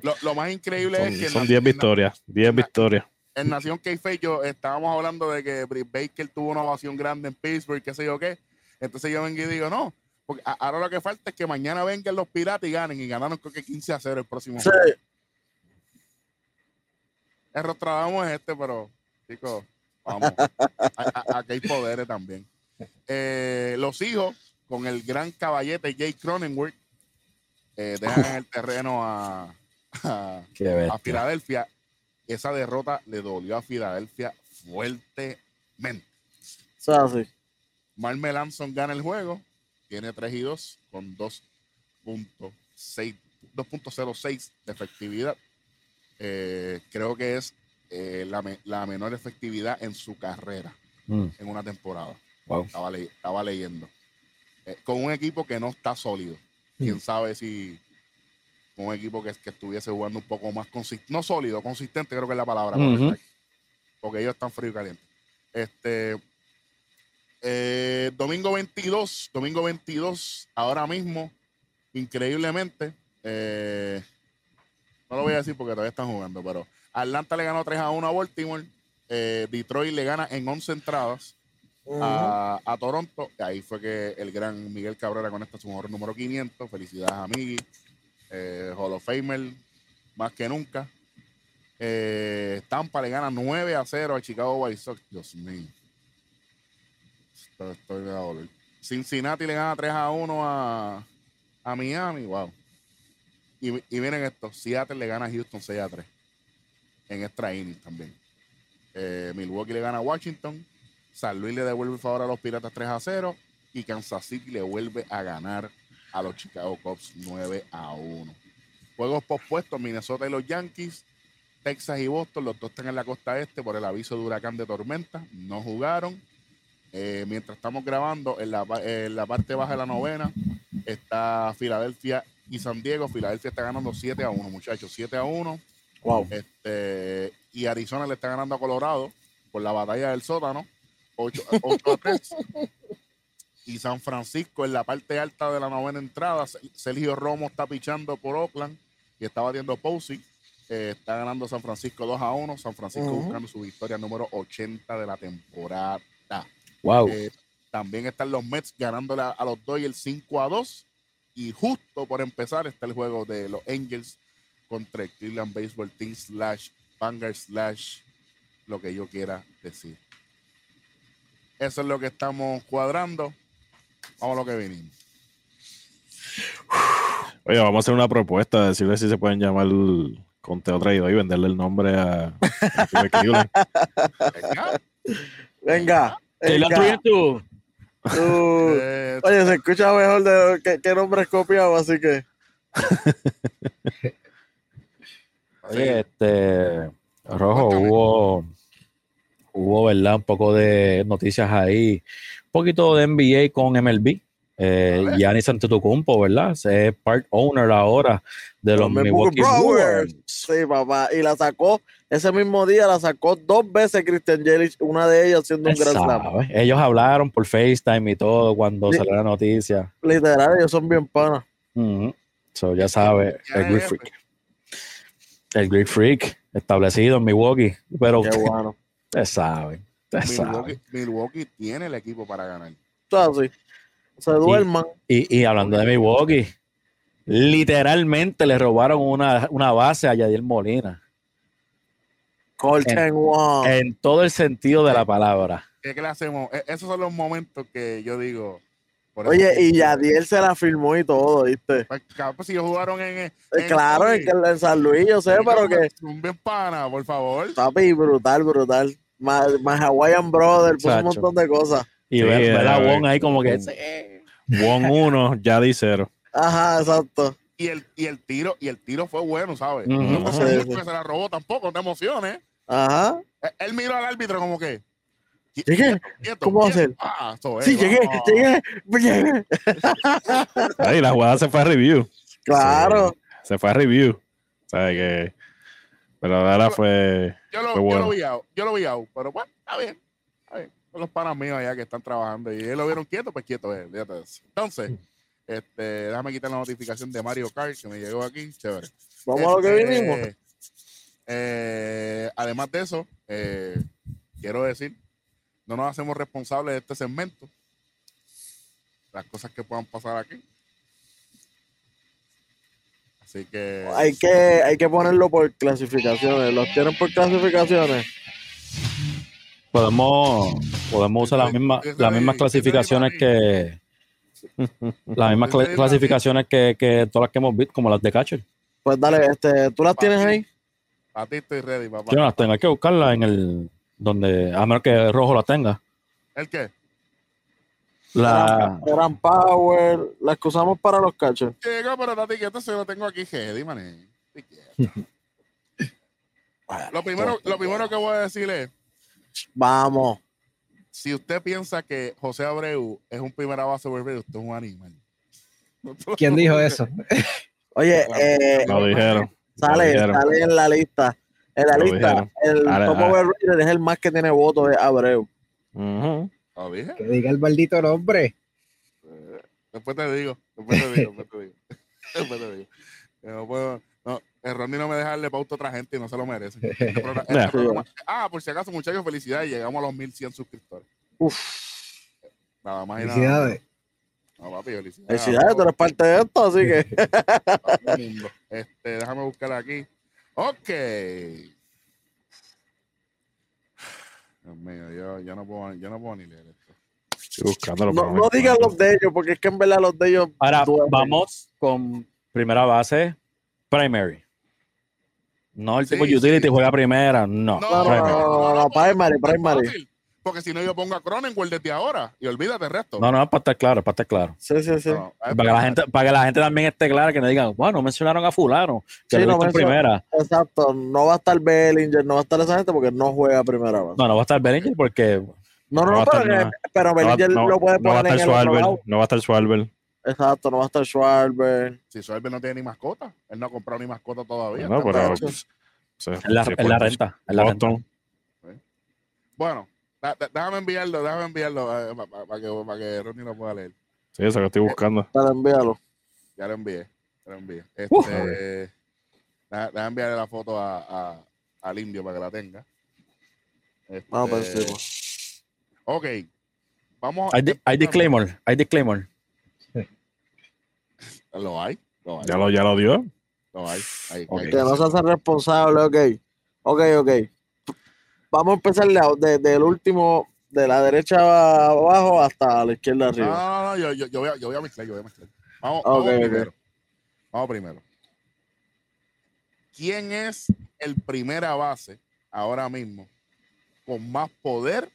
lo, lo más increíble son es que son la- 10 en la- victorias. 10 victorias. en Nación k yo estábamos hablando de que Britt Baker tuvo una ovación grande en Pittsburgh, qué sé yo qué. Entonces yo vengo y digo, no, porque ahora lo que falta es que mañana vengan los piratas y ganen. Y ganaron creo que 15 a 0 el próximo Sí, juego. El Rostradamo es este, pero, chicos, vamos. [LAUGHS] Aquí hay poderes también. Eh, los hijos, con el gran caballete Jake Cronenworth, eh, dejan en el [LAUGHS] terreno a. Filadelfia. Esa derrota le dolió a Filadelfia fuertemente. sí. Mark Melanson gana el juego, tiene 3 y 2 con 2.6 2.06 de efectividad. Eh, creo que es eh, la, me- la menor efectividad en su carrera Mm, en una temporada. wow. Estaba, le- estaba leyendo. Eh, con un equipo que no está sólido. Quién sabe si un equipo que, que estuviese jugando un poco más consistente. No sólido, consistente creo que es la palabra. Correcta. Porque ellos están frío y caliente. Este, eh, domingo 22, domingo 22, ahora mismo, increíblemente, eh, no lo voy a decir porque todavía están jugando, pero Atlanta le ganó 3 a 1 a Baltimore. eh, Detroit le gana en 11 entradas a, a Toronto. Ahí fue que el gran Miguel Cabrera conecta su mejor número 500. Felicidades a Miggy. Eh, Hall of Famer, más que nunca. Eh, Tampa le gana 9 a 0 a Chicago White Sox. Dios mío. Esto- estoy de doler. Cincinnati le gana 3 a 1 a, a Miami. Wow. Y, y miren esto: Seattle le gana a Houston 6 a 3 en extra innings también. Eh, Milwaukee le gana a Washington. San Luis le devuelve el favor a los Piratas 3 a 0. Y Kansas City le vuelve a ganar a los Chicago Cubs 9 a 1. Juegos pospuestos: Minnesota y los Yankees. Texas y Boston, los dos están en la costa este por el aviso de huracán de tormenta. No jugaron. Eh, mientras estamos grabando, en la, en la parte baja de la novena está Filadelfia y San Diego. Filadelfia está ganando 7 a 1, muchachos. 7 a 1. Wow. Este, y Arizona le está ganando a Colorado por la batalla del sótano, 8, 8 a 3. Y San Francisco en la parte alta de la novena entrada, Sergio Romo está pichando por Oakland y está batiendo Posey. Eh, está ganando San Francisco 2 a 1. San Francisco buscando su victoria número 80 de la temporada. Wow. Eh, también están los Mets ganándole a, a los Dodgers 5 a 2. Y justo por empezar está el juego de los Angels contra el Cleveland Baseball Team slash Vanguard slash lo que yo quiera decir. Eso es lo que estamos cuadrando. Vamos a lo que venimos. Oye, vamos a hacer una propuesta, decirle si se pueden llamar conteo traído y venderle el nombre a, a. Venga. Venga. ¿Qué tú? Eh, Oye, se escucha mejor de que, que nombre es copiado, así que. [LAUGHS] Oye, este Rojo, hubo, hubo, ¿verdad? Un poco de noticias ahí, un poquito de NBA con MLB. Eh. Giannis Antetokounmpo, ¿verdad? Es part owner ahora de los Los Milwaukee Brewers. Sí, papá. Y la sacó, ese mismo día la sacó dos veces Christian Yelich, una de ellas siendo un gran slam. Ellos hablaron por FaceTime y todo cuando Sí. salió la noticia. Literal, ellos son bien panas. Ujú. So, ya sabe, el jefe. Freak. El Greek Freak establecido en Milwaukee. Pero Qué bueno. Ustedes saben, ustedes saben. Milwaukee, Milwaukee tiene el equipo para ganar. Todo así. Se duerman. Y, y hablando de Milwaukee, literalmente le robaron una, una base a Yadier Molina. Colchen One. En todo el sentido de la palabra. ¿Qué, qué le hacemos? E- esos son los momentos que yo digo. por Oye, y Yadiel se la firmó y todo, ¿viste? Pues, pues, si jugaron en. Eh, en claro, en, San Luis. en San Luis, yo sé, pero que Un bien pana, por favor. papi, brutal, brutal. Más, más Hawaiian Brother, puso un montón de cosas. Y Sí, ver, ver a Wong ahí como que. Won 1, ya di 0. Ajá, exacto. Y el, y el tiro, y el tiro fue bueno, ¿sabes? Ujú. No fue Sí, seguro sí. que se la robó tampoco, no te emociones. Ajá. Él, él miró al árbitro como que. Llegué. quieto, ¿Cómo va a ser? Ah, eso es, Sí, llegué, ah. llegué, llegué. Ahí la jugada se fue a review. Claro. Se fue a review. ¿Sabes que Pero ahora fue. Yo lo, Fue yo bueno. lo vi out, yo lo vi out, pero bueno, está bien. Está bien. Son los panas míos allá que están trabajando y ellos lo vieron quieto, pues quieto, eh, fíjate de eso. Entonces, este, déjame quitar la notificación de Mario Kart que me llegó aquí. Chévere. Vamos a lo que Este, vinimos. eh, además de eso, eh, quiero decir, no nos hacemos responsables de este segmento. Las cosas que puedan pasar aquí. Así que. Hay que, hay que ponerlo por clasificaciones. ¿Los tienen por clasificaciones? Podemos, podemos usar las mismas, las mismas clasificaciones que. Las mismas clasificaciones que, que todas las que hemos visto, como las de Catcher. Pues dale, este, ¿tú las tienes ahí? A ti estoy ready, papá. Yo no las tengo, hay que buscarlas en el. donde A menos que Rojo la tenga. ¿El qué? La, Eran Power, las que usamos para los catchers. Llega, pero date quieto, se lo tengo aquí, ready, mané. [LAUGHS] Lo primero, lo primero que voy a decir es, Vamos. si usted piensa que José Abreu es un primera base volver, usted es un animal. [LAUGHS] ¿Quién dijo eso? [LAUGHS] Oye, eh, Lo dijeron. sale, dijeron. sale en la lista. En la Lo lista, dijeron. el top overrated es el más que tiene votos de Abreu. ¿Lo dije? Que diga el maldito nombre. Después te digo, después te digo, después te digo. [LAUGHS] Después te digo. No puedo, no, el Ronnie no me deja darle pauta a otra gente y no se lo merece. [LAUGHS] Este programa- este programa- ah, por si acaso, muchachos, felicidades. Llegamos a los 1100 suscriptores. Uf, Nada más y nada. Felicidades. No, papi, felicidades. felicidades, tú eres parte de esto, así que. Este, déjame buscar aquí. Ok. Dios mío, yo, yo no puedo, yo no puedo ni leer esto. Estoy buscándolo, No, no digan los de ellos, porque es que en verdad los de ellos. Ahora duelen. vamos con primera base, primary. No el tipo Sí, utility sí. juega primera, no. No, no, primary. no, no, primary, Tan primary. Porque si no, yo pongo a Cronenworth desde ahora y olvídate el resto. No, no, es para estar claro, es para estar claro. Sí, sí, sí. No, es Para que, la gente, para que la gente también esté clara, que no digan, bueno, no mencionaron a fulano, que Sí, lo no hizo en menciona- primera. Exacto. No va a estar Bellinger, no va a estar esa gente porque no juega primera base. No, no va a estar Bellinger porque No, no, No pero, estar que- pero Bellinger no- lo puede no va a poner estar en Schwarber, no va a estar Schwarber. Exacto, no va a estar Schwarber. Si Suárez no tiene ni mascota, él no ha comprado ni mascota todavía. No, pero pues, sí, es la, sí, es la renta. Es la renta. Bueno, da- da- déjame enviarlo, déjame enviarlo para que, pa' que Ronnie lo pueda leer. Sí, eso que estoy buscando. Dale, envíalo. Ya lo envié, ya lo envié. Este, Uh. deja- déjame enviarle la foto a, a- al indio para que la tenga. Este, Vamos por encima. Ok, vamos. Hay, hay disclaimer, hay disclaimer. Lo hay, lo hay, Ya lo, ya lo dio. lo hay. Ahí, Ok. ahí. Que no se hace responsable, ok. Ok, ok. Vamos a empezar de- de- del último, de la derecha abajo hasta la izquierda No, arriba. no, no, yo, yo, yo voy a, yo voy a mezclar, yo voy a mezclar. Vamos, primero. Vamos primero. ¿Quién es el primera base ahora mismo con más poder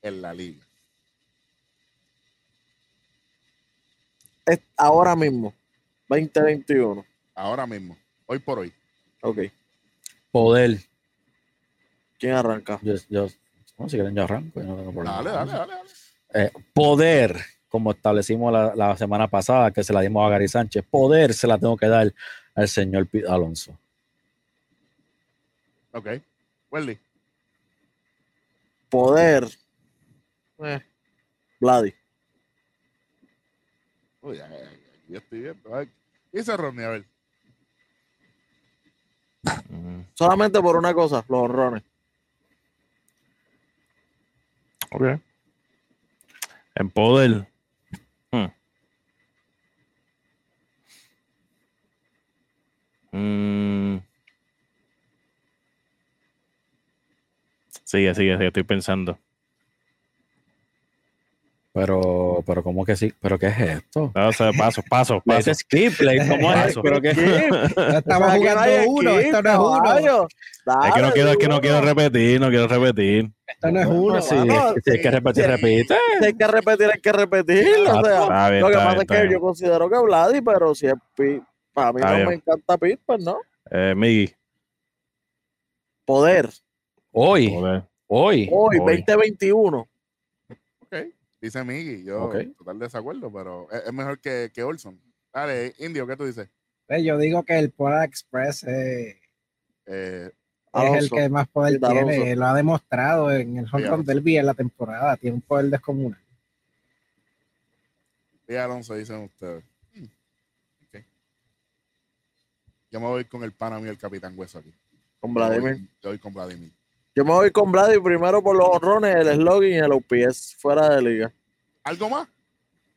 en la liga? Es ahora mismo, 2021. Ahora mismo, hoy por hoy. Ok. Poder. ¿Quién arranca? Yo, yo, no, si quieren yo arranco. yo no tengo problema. Dale, dale, dale. dale. Eh, poder, como establecimos la, la semana pasada, que se la dimos a Gary Sánchez, poder se la tengo que dar al señor Pete Alonso. Ok. Welly. Poder. Eh. Vladi. Uy, ya, ya, ya, ya estoy viendo. Ay, ¿Qué dice Ronnie? A ver. Solamente por una cosa, los honrones. Ok. En poder. Hmm. Mm. Sigue, sigue, sigue, estoy pensando. Pero, pero, ¿cómo que sí? ¿Pero qué es esto? No, o sea, paso, paso, [LAUGHS] paso. Ese script, like, ¿cómo es? Paso. ¿Pero qué? Estamos Aquí no jugando uno, esto no es uno. Es que no quiero, es que no quiero repetir, no quiero repetir. Esto no es uno. Sí, si hay que repetir, repite. Si hay que repetir, hay que repetirlo. O sea, Está bien, lo que está pasa bien, es que bien. yo considero que Vladi, pero si es Pi- para mí Está no bien. me encanta Pit, pues no. Eh, Miggy. Poder. Hoy, hoy. Hoy, Hoy. 2021. Ok. Dice Miggy. Yo, Ok. total desacuerdo, pero es, es mejor que, que Olson. Dale, Indio, ¿qué tú dices? Yo digo que el Polar Express eh, Eh, es el que más poder tiene. Lo ha demostrado en el Home Sí, Run Derby en la temporada. Tiene un poder descomunal. y Alonso dicen ustedes. Hmm, ok. Yo me voy con el pana mío, el Capitán Hueso aquí. Con Yo voy- Vladimir. Yo voy con Vladimir. Yo me voy con Vladi primero por los honrones, el slogan y el OPS fuera de liga. ¿Algo más?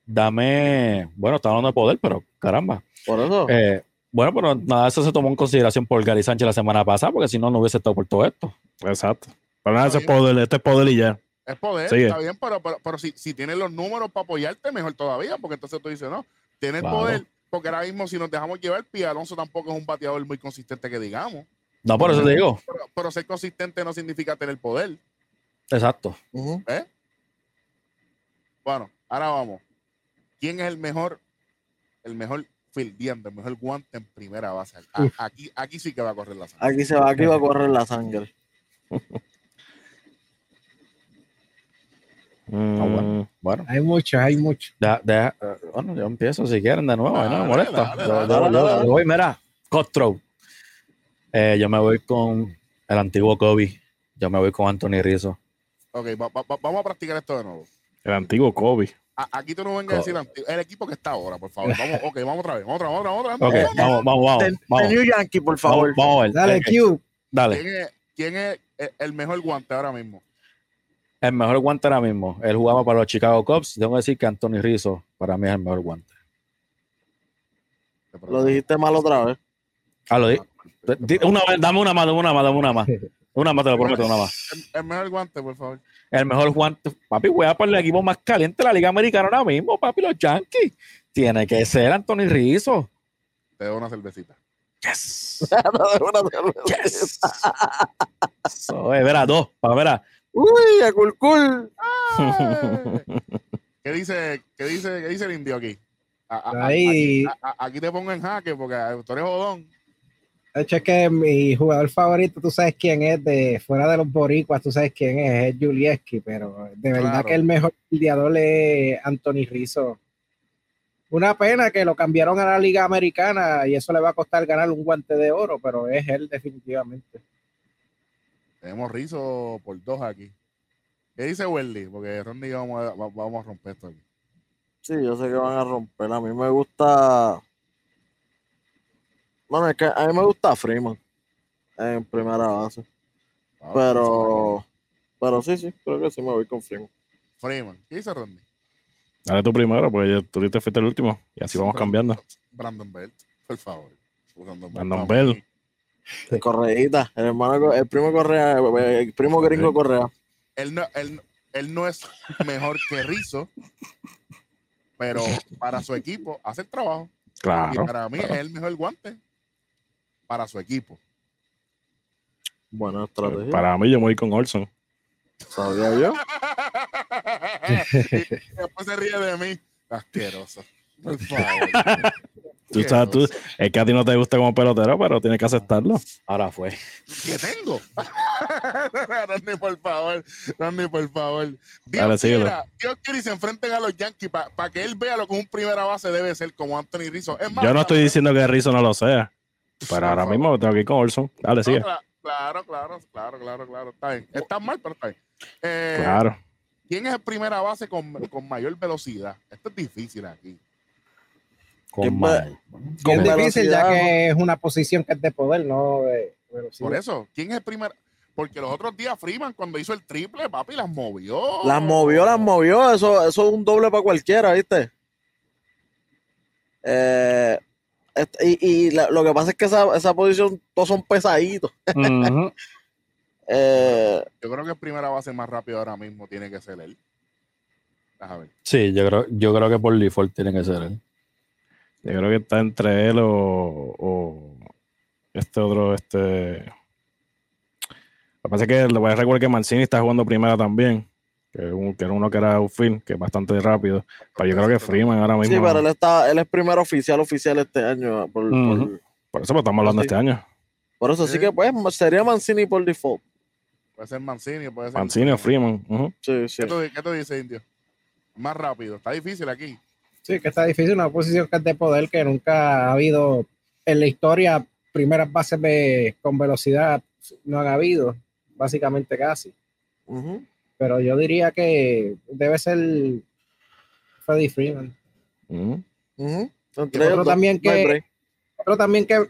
Dame, bueno, está hablando de poder, pero caramba. Por eso. Eh, bueno, pero nada, eso se tomó en consideración por Gary Sánchez la semana pasada, porque si no, no hubiese estado por todo esto. Exacto. Pero nada, ese es poder, este es poder y ya. Es poder, Sigue. está bien, pero, pero, pero si, si tienes los números para apoyarte, mejor todavía, porque entonces tú dices, no, tienes Claro. poder, porque ahora mismo si nos dejamos llevar, Pia Alonso tampoco es un bateador muy consistente que digamos, No, por eso te digo. pero, pero ser consistente no significa tener poder. Exacto. Ujú. Bueno, ahora vamos. ¿Quién es el mejor, el mejor fildeando, el mejor guante en primera base? A- aquí, aquí sí que va a correr la sangre. Aquí se va, aquí va a correr la sangre. [LAUGHS] Mm, Ah, bueno. Bueno, Hay muchos, hay muchos. eh, bueno, yo empiezo si quieren de nuevo, ahí no me Dale, molesta. dale, dale, yo- dale, yo- dale. yo voy, mira, cutthroat. Eh, yo me voy con el antiguo Kobe. Yo me voy con Anthony Rizzo. Ok, va- va- va- vamos a practicar esto de nuevo. El antiguo Kobe. A- aquí tú no vengas a decir anti- el equipo que está ahora, por favor. Vamos, [LAUGHS] ok, vamos otra vez, vamos otra otra. Ok, Vamos, vamos. vamos, Vamos, New Yankee, por favor. vamos, vamos a ver. Dale, Ok, Q. Dale. ¿Quién es, quién es el- el mejor guante ahora mismo? El mejor guante ahora mismo. Él jugaba para los Chicago Cubs. Tengo que decir que Anthony Rizzo para mí es el mejor guante. Lo dijiste mal otra vez. Ah, lo di. Una dame una más, dame una más, dame una más. [LAUGHS] Una más, te lo prometo, una más. El, el mejor guante, por favor. El mejor guante. Papi, voy a por el equipo más caliente de la Liga Americana ahora mismo, papi, los Yankees. Tiene que ser Anthony Rizzo. Te doy una cervecita. Yes. [LAUGHS] Una cerveza. Yes. So, eh, verá, dos. Pa, verá. Uy, a cool, cool. ¿Qué dice, qué dice, qué dice el indio aquí? A- a- a- Ahí. Aquí, a- a- aquí te pongo en jaque porque tú eres jodón. De hecho, es que mi jugador favorito, tú sabes quién es, de fuera de los boricuas, tú sabes quién es, es Julieski, pero de verdad Claro. que el mejor fildeador es Anthony Rizzo. Una pena que lo cambiaron a la Liga Americana y eso le va a costar ganar un guante de oro, pero es él definitivamente. Tenemos rizo por dos aquí. ¿Qué dice Welly? Porque Ronnie vamos a, va- vamos a romper esto aquí. Sí, yo sé que van a romper. A mí me gusta. Bueno, es que a mí me gusta Freeman en primera base. Ah, Pero. Pero sí, sí, creo que sí me voy con Freeman. Freeman. ¿Qué dice Ronnie? Dale tú primero, porque ya tú te fuiste el último. Y así vamos cambiando. Brandon Belt, por favor. Brandon Belt. Brandon mí. Correíta, el hermano, el primo Correa, el primo gringo Correa. Él no, él, él no es mejor que Rizzo, pero para su equipo hace el trabajo. Y Claro. para mí es el mejor guante para su equipo. Buena estrategia. Para mí, yo me voy con Olson. Sabía yo. y [LAUGHS] después se ríe de mí. Asqueroso. Por favor. [LAUGHS] Tú sabes, tú, es que a ti no te gusta como pelotero, pero tienes que aceptarlo. Ahora fue. ¿Qué tengo? [LAUGHS] Randy, por favor. Randy, por favor. Dios Dale, quiera, Dios quiera y se enfrenten a los Yankees para que él vea lo que un primera base debe ser como Anthony Rizzo. Es más, Yo no estoy diciendo que Rizzo no lo sea, pero ahora mismo tengo que ir con Olson. Dale, sigue. cla- Claro, claro, claro, claro, claro. Está bien. Está mal, pero está bien. Eh, Claro. ¿Quién es el primera base con, con mayor velocidad? Esto es difícil aquí. Con ¿Quién mal. Bien Con difícil, ya que es una posición que es de poder, no de velocidad. Por eso, ¿quién es el primer? Porque los otros días Freeman, cuando hizo el triple, papi, las movió. Las movió, las movió. Eso, eso es un doble para cualquiera, ¿viste? Eh, y y la- lo que pasa es que esa, esa posición todos son pesaditos. [LAUGHS] Eh, Yo creo que el primera base más rápido ahora mismo tiene que ser él. Ver. Sí, yo creo, yo creo que por default tiene que ser él. Yo creo que está entre él o, o este otro, este. Lo que pasa es que lo voy a recordar que Mancini está jugando primera también. Que, un- que era uno que era outfield, que es bastante rápido. Pero yo creo que Freeman ahora mismo. sí, pero él está, él es primero oficial oficial este año. Por, por- eso pues, estamos hablando Sí. este año. por eso sí que pues sería Mancini por default. Puede ser Mancini, puede ser. Mancini o Freeman. Sí, sí. ¿Qué tú, qué tú dices, Indio? Más rápido. Está difícil aquí. Sí, que está difícil, una posición que es de poder que nunca ha habido en la historia, primeras bases de- con velocidad no han habido, básicamente casi. Ujú. Pero yo diría que debe ser Freddie Freeman. Entre otro también que-. Pero también que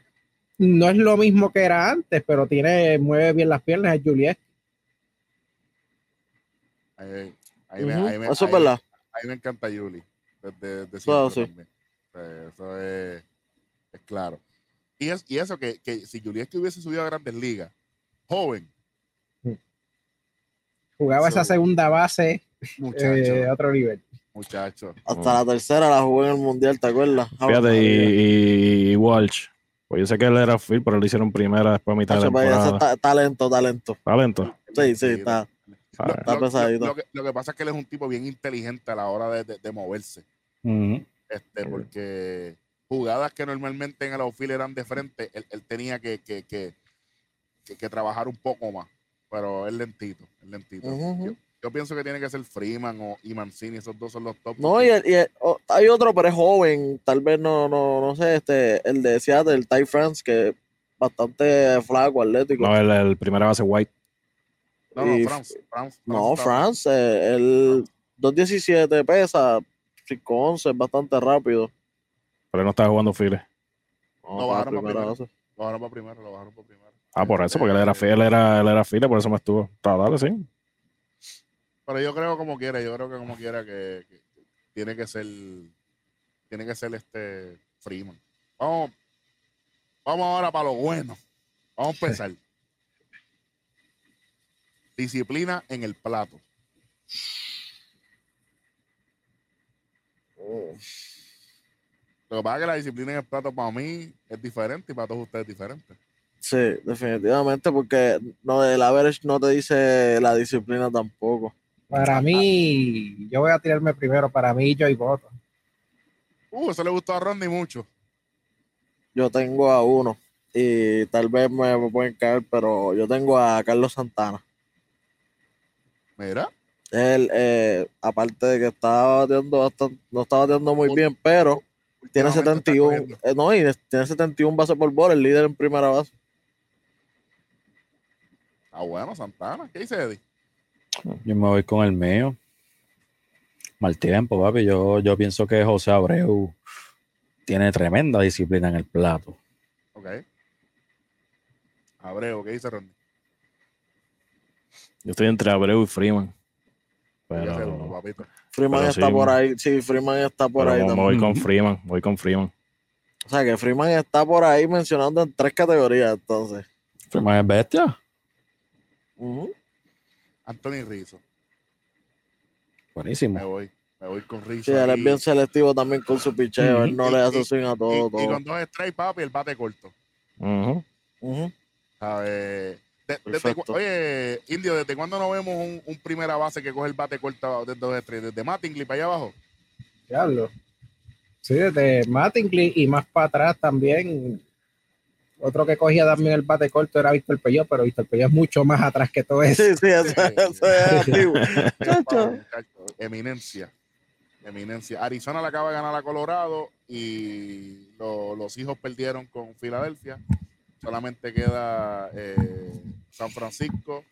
no es lo mismo que era antes, pero tiene, mueve bien las piernas, es Juliet. Ahí, Eso es verdad. ahí me encanta Yuli. Desde, desde Claro, siempre sí. también. Eh, Eso es, es claro. Y, es, y eso que, que si Juliet hubiese subido a grandes ligas, joven, Jugaba esa segunda base muchacho, eh, a otro nivel. muchacho. Hasta la tercera la jugó en el mundial, ¿te acuerdas? Ah, Fíjate, y, y Walsh. Pues yo sé que él era field, pero lo hicieron primera después de mitad de ese temporada. ta- talento, talento. Talento. Sí, sí, está. Ah, Está lo- pesadito. Lo, que, lo que pasa es que él es un tipo bien inteligente a la hora de, de- de moverse. Este, porque jugadas que normalmente en el outfield eran de frente, él, él tenía que, que, que, que- que trabajar un poco más. Pero es lentito, es lentito. Ujú, ujú. yo, yo pienso que tiene que ser Freeman o y Mancini, esos dos son los top. No, y, el- y el- o- hay otro, pero es joven. Tal vez no, no, no sé, este, el de Seattle, el Ty France, que es bastante flaco, atlético. No, el, el primera base White. no, no, y- France, France, No, está- France, eh, el 2.17 pesa, 5.11, es bastante rápido. Pero no estaba jugando files. No, Lo para bajaron para primera primero. base. Lo bajaron para primero, lo bajaron para primero. Ah, por eso, porque él era fiel, él era, él era file, por eso me estuvo. Está, dale, sí. Pero yo creo como quiera, yo creo que como quiera que, que tiene que ser, tiene que ser este Freeman. Vamos, vamos ahora para lo bueno. Vamos a empezar. [LAUGHS] disciplina en el plato. Lo que pasa es que la disciplina en el plato para mí es diferente y para todos ustedes es diferente. Sí, definitivamente, porque no, el average no te dice la disciplina tampoco. Para mí, yo voy a tirarme primero. Para mí, yo y voto. Uh, eso le gustó a Ronnie mucho. Yo tengo a uno y tal vez me, me pueden caer, pero yo tengo a Carlos Santana. Mira, Él, eh, aparte de que estaba bateando bastante, no estaba bateando muy bien, pero tiene últimamente está 71, cogiendo. eh, no, y tiene 71 bases por bola, el líder en primera base. Ah, bueno, Santana. ¿Qué dice Eddie? Yo me voy con el mío. Mal tiempo, papi. Yo, yo pienso que José Abreu tiene tremenda disciplina en el plato. Ok. Abreu, ¿qué dice Ronnie? Yo estoy entre Abreu y Freeman. Pero, papito. Freeman Pero está sí, por ahí, sí, Freeman está por pero ahí me también. voy con Freeman. Voy con Freeman. O sea que Freeman está por ahí mencionando en tres categorías, entonces. Freeman es bestia. Ujú. Anthony Rizzo. Me Buenísimo. voy. Me voy con Rizzo. Sí, él es bien selectivo también con su picheo, él no Y- le y- hace swing a todo, y, y todo. con dos strikes, papi, el bate corto. De- desde Perfecto. cu- oye, Indio, ¿desde cuándo no vemos un, un primera base que coge el bate corto de dos strikes? ¿Desde Mattingly para allá abajo? Diablo. Sí, desde Mattingly y más para atrás también. Otro que cogía también el bate corto era Víctor Pelló, pero Víctor Pelló es mucho más atrás que todo eso. Sí, sí, eso, eso es muchacho. [LAUGHS] Eminencia. Eminencia. Arizona le acaba de ganar a Colorado y lo- los hijos perdieron con Filadelfia. Solamente queda eh, San Francisco,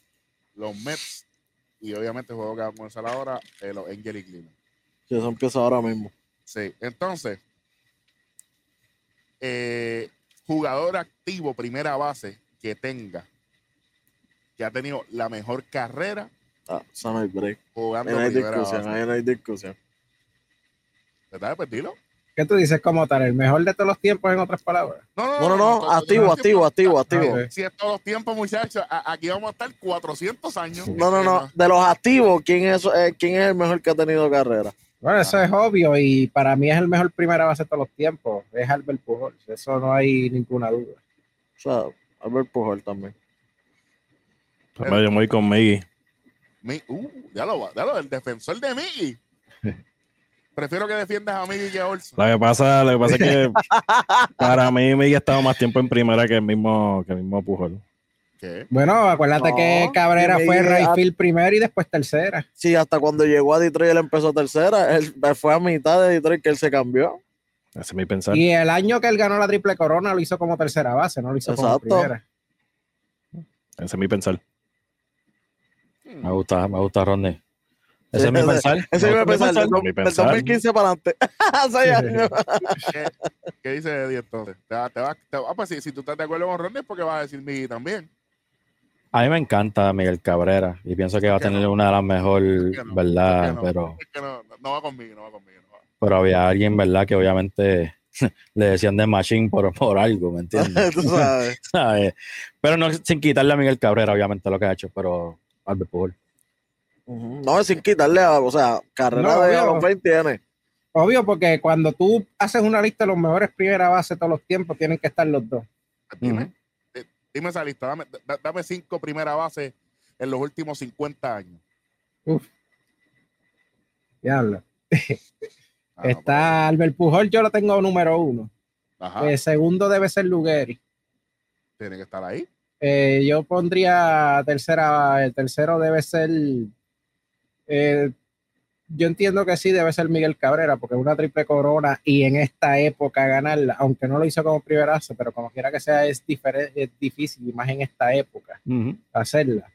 los Mets y obviamente el juego que vamos a comenzar ahora, eh, los Angels y Cleveland. Sí, eso empieza ahora mismo. Sí, entonces, eh, jugador activo, primera base que tenga, que ha tenido la mejor carrera Ah, eso no hay break. jugando Ahí no hay discusión, ahí no hay discusión. ¿Verdad? Pues dilo. ¿Qué tú dices como tal? ¿El mejor de todos los tiempos, en otras palabras? No, No, no, activo, activo, activo, activo. Si es todos los tiempos, muchachos, aquí vamos a estar 400 años. No, no, no. De los activos, ¿quién es, eh, ¿quién es el mejor que ha tenido carrera? Bueno, eso es obvio y para mí es el mejor primera base de todos los tiempos. Es Albert Pujols, eso no hay ninguna duda. O sea, Albert Pujol también. Pues Yo me voy con Miggy. Mi- uh, ya lo, ya lo, el defensor de Miggy. Prefiero que defiendas a Miggy que a Olson. Lo que pasa, lo que pasa es que [LAUGHS] para mí Miggy ha estado más tiempo en primera que el mismo, que el mismo Pujol. ¿Qué? Bueno, acuérdate No, que Cabrera fue Rayfield primero y después tercera. Sí, hasta cuando llegó a Detroit él empezó tercera. Él fue a mitad de Detroit que él se cambió. Ese es mi pensar. Y el año que él ganó la triple corona lo hizo como tercera base, no lo hizo como Exacto. primera. Ese es mi pensar. Me gusta, me gusta Rodney. Ese es mi Ese- pensar. Ese gusta mi pensar, del, pensar. Mi del pensar. 2015 para adelante. [LAUGHS] Seis años. ¿Qué, qué dice Eddie entonces? Te va, te va, te va- ah, pues si, si tú estás de acuerdo con Ronnie, es porque vas a decir Miggy también. A mí me encanta Miguel Cabrera y pienso que va a ¿Por qué tener no? una de las mejores. ¿verdad? Pero, Es que no, va conmigo, no va conmigo. No va. pero había alguien, ¿verdad? Que obviamente [LAUGHS] le decían de Machine por, por algo, ¿me entiendes? [LAUGHS] Tú sabes. [LAUGHS] ¿Sabes? Pero no sin quitarle a Miguel Cabrera, obviamente, lo que ha hecho, pero Albert Pujol. No, sin quitarle, a, o sea, carrera No, de los 20 tiene. Obvio, porque cuando tú haces una lista de los mejores primera base de todos los tiempos, tienen que estar los dos. Dime, Ujú. Di- dime esa lista, dame, da- dame cinco primera bases en los últimos 50 años. Diablo. [LAUGHS] Ah, Está Albert Pujol, yo lo tengo número uno. Ajá, El segundo debe ser Lugeri. tiene que estar ahí. Eh, yo pondría tercera, el tercero debe ser. eh, yo entiendo que sí debe ser Miguel Cabrera, porque una triple corona y en esta época ganarla, aunque no lo hizo como primera base, pero como quiera que sea, es, es difícil, y más en esta época, hacerla.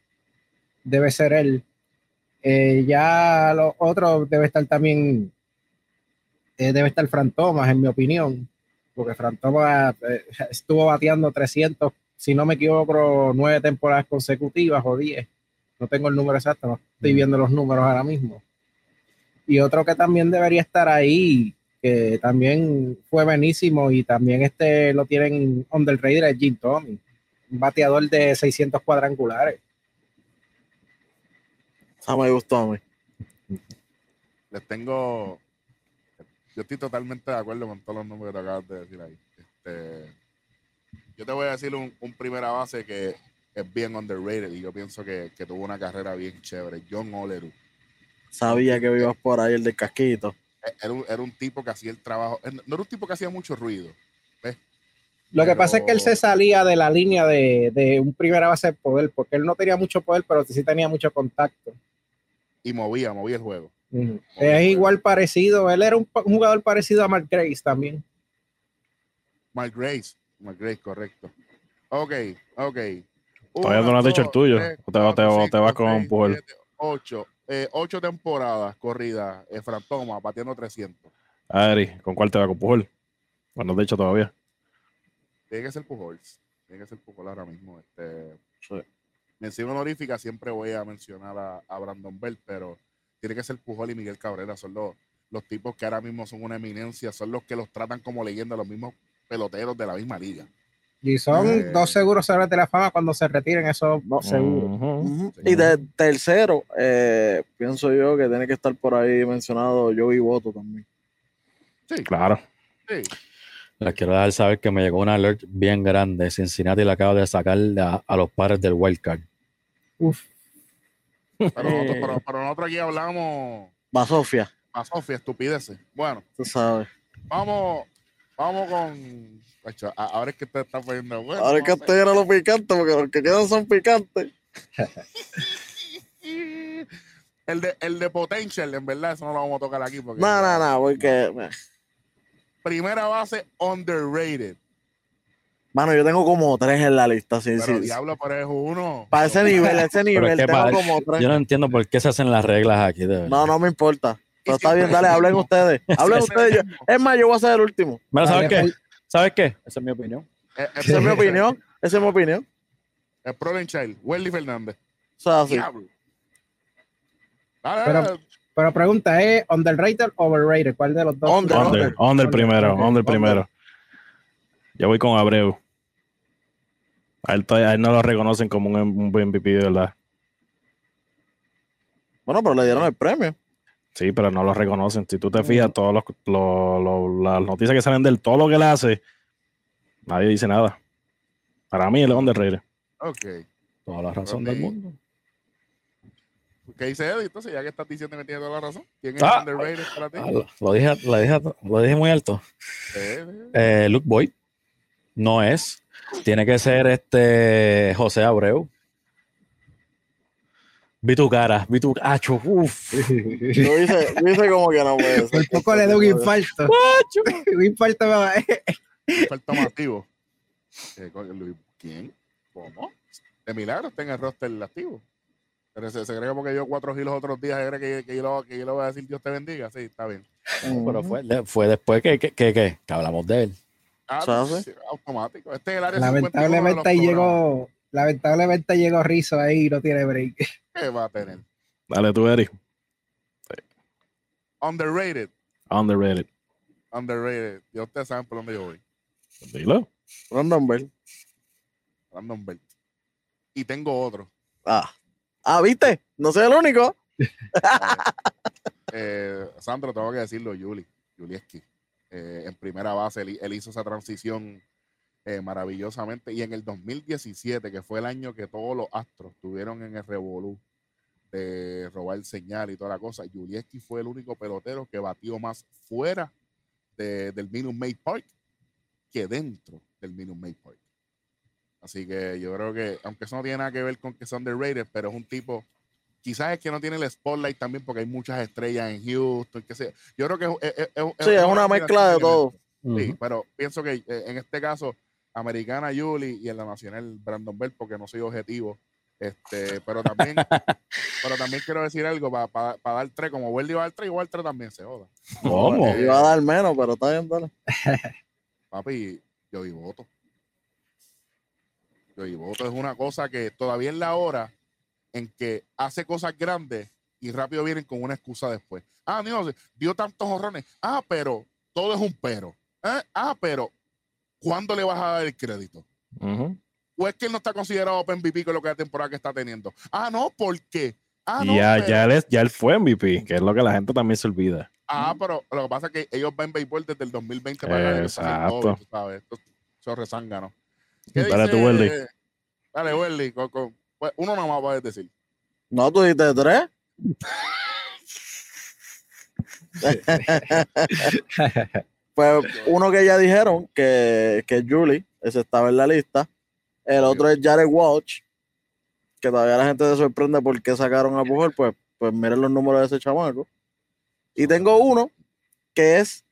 Debe ser él. Eh, ya los otros debe estar también, eh, debe estar Fran Thomas, en mi opinión, porque Fran Thomas eh, estuvo bateando 300, si no me equivoco, nueve temporadas consecutivas o diez. No tengo el número exacto, no estoy viendo los números ahora mismo. Y otro que también debería estar ahí, que también fue buenísimo y también este lo tienen on the radar, es Jim Tommy, un bateador de 600 cuadrangulares. Esa me gustó a mí. les tengo. Yo estoy totalmente de acuerdo con todos los números que te acabas de decir ahí. Este, yo te voy a decir un, un primera base que es bien underrated y yo pienso que, que tuvo una carrera bien chévere. John Oleru. Sabía que ibas por ahí el del casquito. E- Era un, era un tipo que hacía el trabajo. eh, No era un tipo que hacía mucho ruido. Lo que Pero- pasa es que él se salía de la línea de, de un primera base de poder, porque él no tenía mucho poder, pero sí tenía mucho contacto. Y movía, movía el juego. Es igual parecido, él era un, un jugador parecido a Mark Grace también. Mark Grace. Mark Grace, correcto. Ok, ok. Todavía no lo has dicho el tuyo. O te- vas con siete, Ocho. Eh, ocho temporadas corridas. Eh, Fran Thomas, batiendo 300. Ari, ¿con cuál te va con Pujol? Bueno, de hecho todavía. Tiene que ser Pujols. Tiene que ser Pujol ahora mismo. Este, Sí. mención honorífica, siempre voy a mencionar a, a Brandon Bell, pero tiene que ser Pujol y Miguel Cabrera. Son los, los tipos que ahora mismo son una eminencia. Son los que los tratan como leyenda, los mismos peloteros de la misma liga. Y son Eh. dos seguros sobre de la fama cuando se retiren esos No. seguros. Y de tercero, eh, pienso yo que tiene que estar por ahí mencionado Joey Boto también. Sí, Claro. sí. Les quiero dejar saber que me llegó una alert bien grande. Cincinnati le acaba de sacar a, a los padres del wildcard. Uf, Pero, nosotros, Eh. pero, pero nosotros aquí hablamos Va Sofía, a Sofía, estupideces. Bueno, tú sabes. vamos, vamos con. Ahora es que te está poniendo bueno. Ahora es que vamos a estoy a los picantes, porque los que quedan son picantes. El de, el de Potential, en verdad, eso no lo vamos a tocar aquí. Porque No, no, no, porque. Primera base underrated. Mano, yo tengo como tres en la lista. Sí, Pero sí. diablo, pero es uno. Para ese nivel, ese nivel, que tengo para- como tres. Yo no entiendo por qué se hacen las reglas aquí. De verdad. No, no me importa. Pero está bien, dale, hablen [LAUGHS] ustedes. Hablen ustedes. es Yo, más, yo voy a ser el último. ¿sabes qué? ¿Sabes qué? Esa es mi opinión. Eh, eh, Esa es mi opinión. Esa es mi opinión. El Prolen Child, Welly Fernández. O sea, sí. Diablo. Dale, Pero- dale. Pero pregunta, ¿es underrated o overrated? ¿Cuál de los dos? Under, Under, under primero, under primero. Yo voy con Abreu. A él, todavía- a él no lo reconocen como un, un buen MVP, de verdad. Bueno, pero le dieron el premio. Sí, pero no lo reconocen. Si tú te fijas, todos los, las noticias que salen de él, todo lo que él hace, nadie dice nada. Para mí, él es underrated. Ok. Toda la razón Ok. del mundo. ¿Qué dice Eddie? Entonces, ya que estás diciendo que tiene toda la razón, ¿quién es Ah. underrated para ti? Ah, lo, lo dije, lo, dije, lo dije muy alto. Eh, Eh, Luke Boyd no es. Tiene que ser este José Abreu. Vi tu cara, vi tu acho, uf. Yo hice, como que no puede ser. Por poco le da un infarto. un infarto me va- falta masivo. Eh, ¿Quién? ¿Cómo? De milagro está en el roster activo. Pero se, se cree que porque yo cuatro giros otros días, se cree que, que yo lo, que yo le voy a decir Dios te bendiga. Sí, está bien. Pero fue, fue después que, que, que, que- que hablamos de él. Ah, ¿Sabes? sí, automático. Este es el área 51 de los Lamentablemente ahí programas. llegó, lamentablemente llegó Rizzo ahí y no tiene break. [LAUGHS] ¿Qué va a tener? Dale tú, Eric. Underrated. Underrated. Underrated. Ya ustedes saben por dónde yo voy. Dilo. Brandon Bell. Brandon Belt. Y tengo otro. Ah. Ah, ¿viste? No soy el único. Eh, Sandro, tengo que decirlo, Juli. Julieski. Eh, en primera base, él, él hizo esa transición eh, maravillosamente. Y en el 2017, que fue el año que todos los astros tuvieron en el revolú de robar el señal y toda la cosa, Julieski fue el único pelotero que batió más fuera de- del Minute Maid Park que dentro del Minute Maid Park. Así que yo creo que, aunque eso no tiene nada que ver con que son underrated, pero es un tipo, quizás es que no tiene el spotlight también porque hay muchas estrellas en Houston, que sé. Yo creo que es, es- es- Sí, es una mezcla de todo. Sí, pero pienso que eh, en este caso, Americana Yuli y en la Nacional Brandon Bell, porque no soy objetivo. Este, pero también, [LAUGHS] pero también quiero decir algo para dar tres, como Welly va a dar tres, igual tres también se joda. ¿Cómo? Eh, Iba a dar menos, pero está bien, dale. [LAUGHS] Papi, yo y voto. Yo y voto es una cosa que todavía es la hora en que hace cosas grandes y rápido vienen con una excusa después. Ah, Dios, dio tantos horrones. Ah, pero todo es un pero. ¿Eh? Ah, pero ¿cuándo le vas a dar el crédito? ¿O es que él no está considerado Open MVP con lo que la temporada que está teniendo? Ah, no, ¿por qué? Ah, no, ya, pero- ya, él es- ya él fue MVP, que es lo que la gente también se olvida. Ah, pero lo que pasa es que ellos ven béisbol desde el 2020 para Exacto. todo, tú sabes. Eso es rezángano. ¿Qué Dale tú, Welly. Dale, Welly. con- con- pues, uno nomás puedes decir. No, tú dijiste tres. [LAUGHS] [LAUGHS] [LAUGHS] Pues [LAUGHS] uno que ya dijeron que, que Julie, ese estaba en la lista. El otro es Jared Walsh, que todavía la gente se sorprende por qué sacaron a Pujol, pues, pues miren los números de ese chamaco. Y tengo uno que es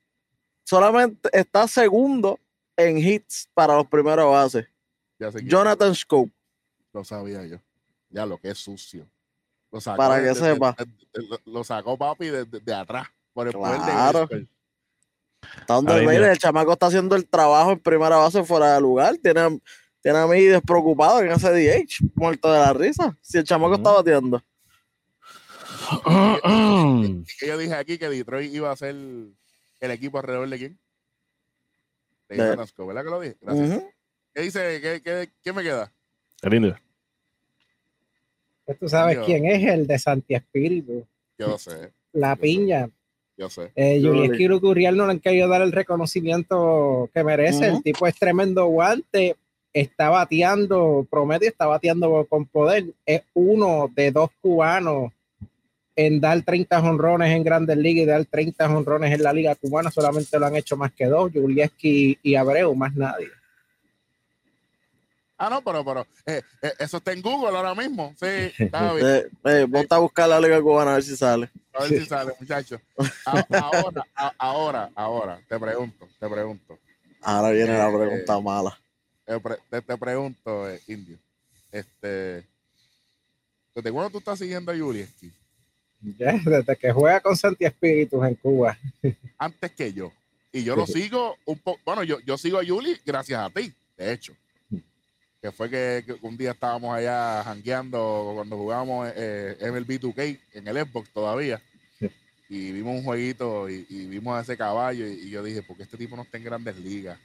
solamente está segundo en hits para los primeros bases. Jonathan Scope. Lo sabía yo. Ya lo que es sucio. Lo sacó Para que de- sepa. de- de- lo- sacó papi de, atrás. Por el poder de Claro. Está donde mira. el chamaco está haciendo el trabajo en primera base fuera de lugar. Tiene, a- tiene a mí despreocupado en ese DH, muerto de la risa. Si el chamaco está bateando. Que yo dije aquí que Detroit iba a ser el equipo alrededor de quién? De Scope, ¿verdad que lo dije? Gracias. ¿Qué dice? ¿Qué, qué, qué me queda? Qué lindo. Pues tú sabes Yo- quién es el de Santi Espíritu, Yo sé, la piña. Yo sé. Eh, no le han querido dar el reconocimiento que merece. El tipo es tremendo guante, está bateando, promedio está bateando con poder. Es uno de dos cubanos en dar 30 honrones en Grandes Ligas y dar 30 honrones en la Liga Cubana. Solamente lo han hecho más que dos, Julieski y Abreu, más nadie. Ah, no, pero, pero eh, eh, eso está en Google ahora mismo. Sí, está bien. Eh, eh, a buscar la liga cubana a ver si sale. A ver si sale, muchachos. Ahora, a- ahora, ahora, te pregunto, te pregunto. Ahora viene la Eh, pregunta mala. Te, pre- te- te pregunto, eh, Indio. Este, ¿Desde cuándo tú estás siguiendo a Yurieski? Ya, Desde que juega con Santi Espíritus en Cuba. Antes que yo. Y yo lo sigo un poco. Bueno, yo, yo sigo a Yuli gracias a ti, de hecho. Que fue que, que un día estábamos allá jangueando cuando jugábamos eh, MLB 2K en el Xbox todavía. Sí. Y vimos un jueguito y, y vimos a ese caballo. Y, y yo dije, ¿por qué este tipo no está en grandes ligas?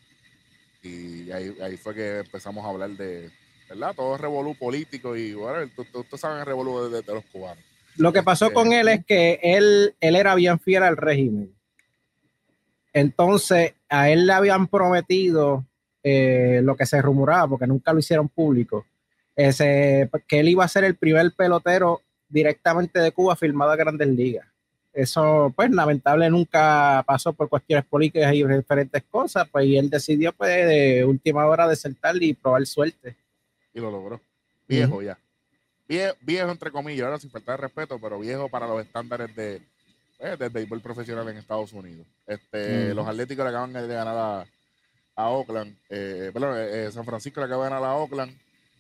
Y ahí, ahí fue que empezamos a hablar de, ¿verdad? Todo revolú político y bueno, tú sabes el revolú de, de los cubanos. Lo que pasó Este, con él es que él, él era bien fiel al régimen. Entonces, a él le habían prometido eh, lo que se rumoraba, porque nunca lo hicieron público, ese, que él iba a ser el primer pelotero directamente de Cuba firmado a Grandes Ligas. Eso, pues, lamentable nunca pasó por cuestiones políticas y diferentes cosas, pues, y él decidió, pues, de última hora desertar y probar suerte. y lo logró. Viejo ya. Viejo, viejo, entre comillas, ahora sin faltar de respeto, pero viejo para los estándares de, eh, del béisbol profesional en Estados Unidos. Este, Ujú. Los Atléticos le acaban de ganar a, a Oakland, eh, perdón, eh, eh, San Francisco le acaba de ganar a Oakland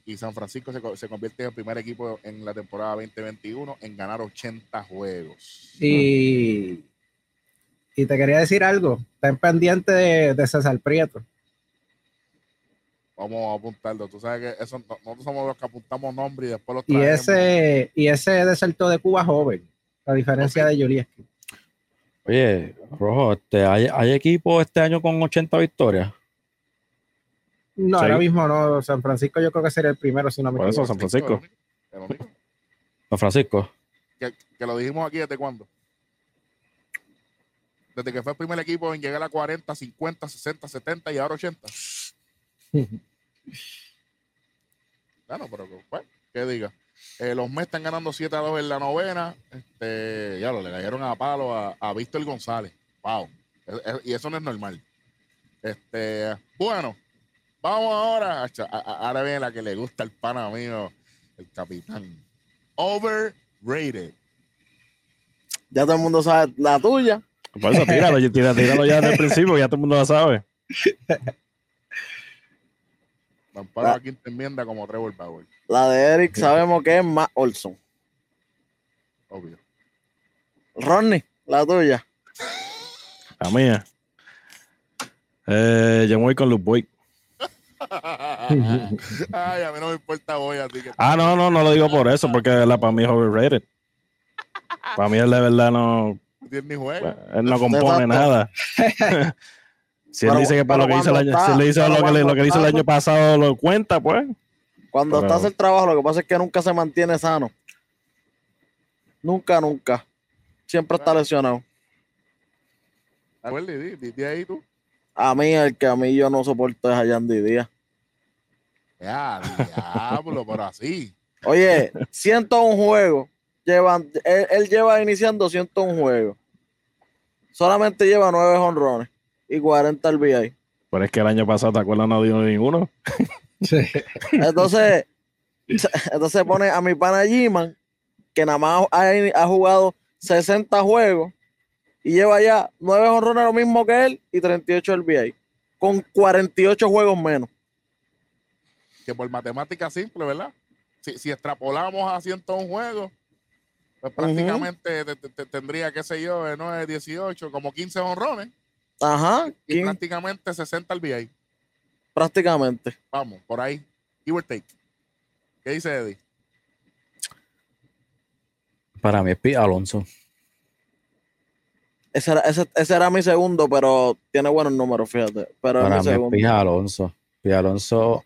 y San Francisco se, co- se convierte en el primer equipo en la temporada 2021 en ganar 80 juegos. Y, y te quería decir algo, ten pendiente de, de César Prieto. Vamos a apuntarlo. Tú sabes que eso, no- nosotros somos los que apuntamos nombres y después los Y traemos. ese, y ese desertó de Cuba joven, a diferencia de Julieski. Oye, Rojo, este, ¿hay, hay equipo este año con 80 victorias? No, Sí. ahora mismo no. San Francisco yo creo que sería el primero, si no me Por eso. San Francisco. Don Francisco. que, que lo dijimos aquí desde cuándo. Desde que fue el primer equipo en llegar a 40, 50, 60, 70 y ahora 80. [LAUGHS] Bueno, pero bueno, que diga. Eh, los Mets están ganando 7 a 2 en la novena. Este, ya lo le cayeron a palo a, a Víctor González. Wow. Es- es- y eso no es normal. Este, bueno, vamos ahora. Ahora viene la que le gusta al pana mío, el capitán. Overrated. Ya todo el mundo sabe la tuya. Por eso, tíralo, tíralo, tíralo ya desde el principio, ya todo el mundo lo sabe. [LAUGHS] Amparo Ah. aquí enmienda como Trevor Bauer, La de Eric sabemos que es más Olson. obvio. Ronnie, la tuya. La mía. Eh, yo me voy con Luke Boyd. Ay, a mí no me importa hoy, así que. Ah, no, no, no lo digo por eso, porque de verdad para mí es overrated. Para mí él de verdad no, ni juego. él no compone nada. [LAUGHS] si él dice que para lo que hizo el año, está- si él dice pero lo que, le- lo que hizo el año pasado lo cuenta, pues. Cuando Pero- está hace el trabajo, lo que pasa es que nunca se mantiene sano. Nunca, nunca. Siempre está lesionado. Acuérdate, di, di, di ahí tú. A mí, el que a mí yo no soporto es a Yandy Díaz. Ya, diablo, pero así. Oye, 101 juegos. Llevan, él, él lleva iniciando 101 juegos. Solamente lleva 9 honrones y 40 RBI. Pero es que el año pasado, ¿te acuerdas? No dio ninguno. [LAUGHS] Sí. Entonces, entonces pone a mi pana G-Man, que nada más ha, ha jugado 60 juegos y lleva ya 9 honrones lo mismo que él y 38 RBI. Con 48 juegos menos. Que por matemática simple, ¿verdad? Si, si extrapolamos a 101 juegos, pues prácticamente te- te- te- tendría, qué sé yo, de 9, 18, como 15 honrones Ajá, y quin- prácticamente 60 al VI. prácticamente. Vamos, por ahí. Give or take. ¿Qué dice Eddie? Para mí es Pete Alonso. Ese era, ese, ese era mi segundo, pero tiene buenos números, fíjate. Pero es Para mi segundo. Pete Alonso. Pete Alonso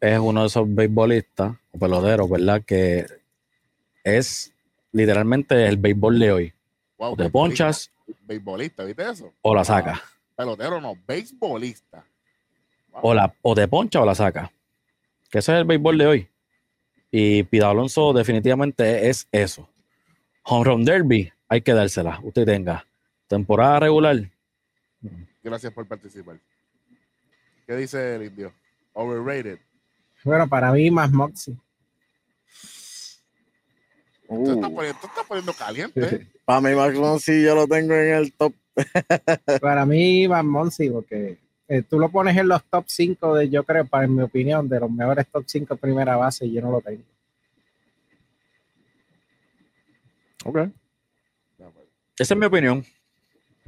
es uno de esos beisbolistas o peloteros, ¿verdad? Que es literalmente el béisbol de hoy. Wow, O te ponchas Beisbolista, ¿viste eso? o la sacas. Pelotero no, beisbolista. Wow. O, la, o te poncha o la saca. Que ese es el béisbol de hoy. Y Pete Alonso definitivamente es eso. Home Run Derby, hay que dársela. Usted tenga. Temporada regular, Gracias por participar. ¿Qué dice el indio? Overrated. Bueno, para mí más Moxie. Tú Uh, estás poniendo, tú estás poniendo caliente. [LAUGHS] para mí, Macron sí, yo lo tengo en el top. [LAUGHS] Para mí más Monsi, porque eh, tú lo pones en los top 5 de, yo creo, para en mi opinión, de los mejores top 5 primera base y yo no lo tengo. Ok. Esa es mi opinión.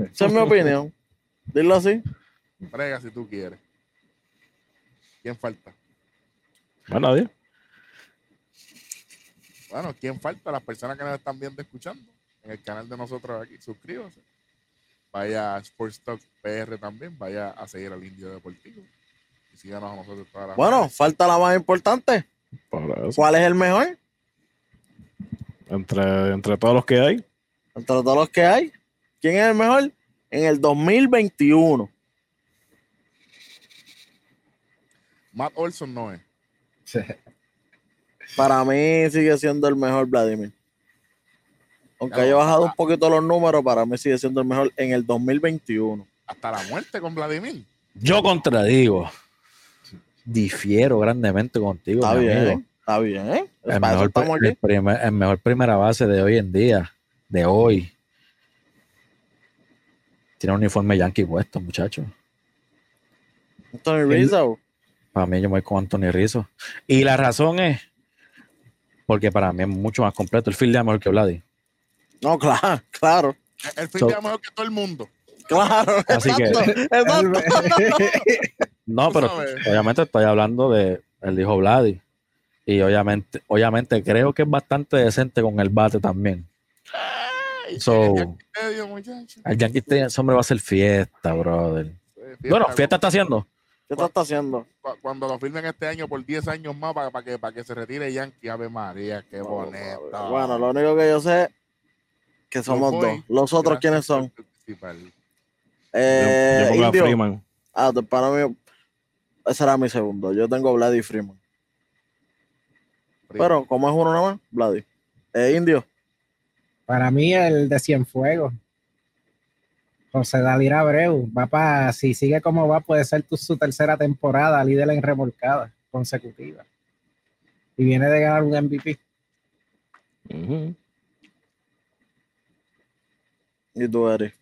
Esa es mi opinión. Dilo así. Brega si tú quieres. ¿Quién falta? Bueno, nadie. Bueno, ¿quién falta? Las personas que nos están viendo escuchando en el canal de nosotros aquí, suscríbase. Vaya a Sports Talk PR también, vaya a seguir al Indio Deportivo. Y síganos a nosotros todas las Bueno, falta la más importante. ¿Cuál es el mejor? Entre, entre todos los que hay. Entre todos los que hay. ¿Quién es el mejor? En el 2021. Matt Olson no es. Para mí sigue siendo el mejor Vladimir. Aunque Claro, haya bajado un poquito los números, para mí sigue siendo el mejor en el 2021. Hasta la muerte con Vladimir. Yo contradigo. Difiero grandemente contigo, Está mi bien, amigo. está bien. Mejor, primer- el mejor primera base de hoy en día, de hoy. Tiene un uniforme yankee puesto, muchacho. Anthony Rizzo. Para mí yo me voy con Anthony Rizzo. Y la razón es porque para mí es mucho más completo. El field es mejor que Vladi. No, claro, [LAUGHS] claro, El fin So- de mejor que todo el mundo. claro. [LAUGHS] Así que- exacto, exacto. [LAUGHS] No, pero obviamente estoy hablando de el hijo Vladi. Y obviamente, obviamente creo que es bastante decente con el bate también. So- el Yankee hombre va a hacer fiesta, brother. Bueno, fiesta está haciendo. ¿Qué te está haciendo? cu- Cuando lo firmen este año por 10 años más para, que, para que se retire Yankee, Ave María, qué bonito. Bueno, lo único que yo sé que somos dos. Los otros, ¿quiénes son? Eh, yo, yo a Indio. Freeman. Ah, te- para mí, ese era mi segundo. Yo tengo Vladi Freeman. Pero, como es uno nada más, Vladi. Eh, Indio. Para mí el de Cienfuegos. José David Abreu. Va para, si sigue como va, puede ser tu, su tercera temporada líder en remolcada consecutiva. Y viene de ganar un MVP. Ujú. Y tú eres.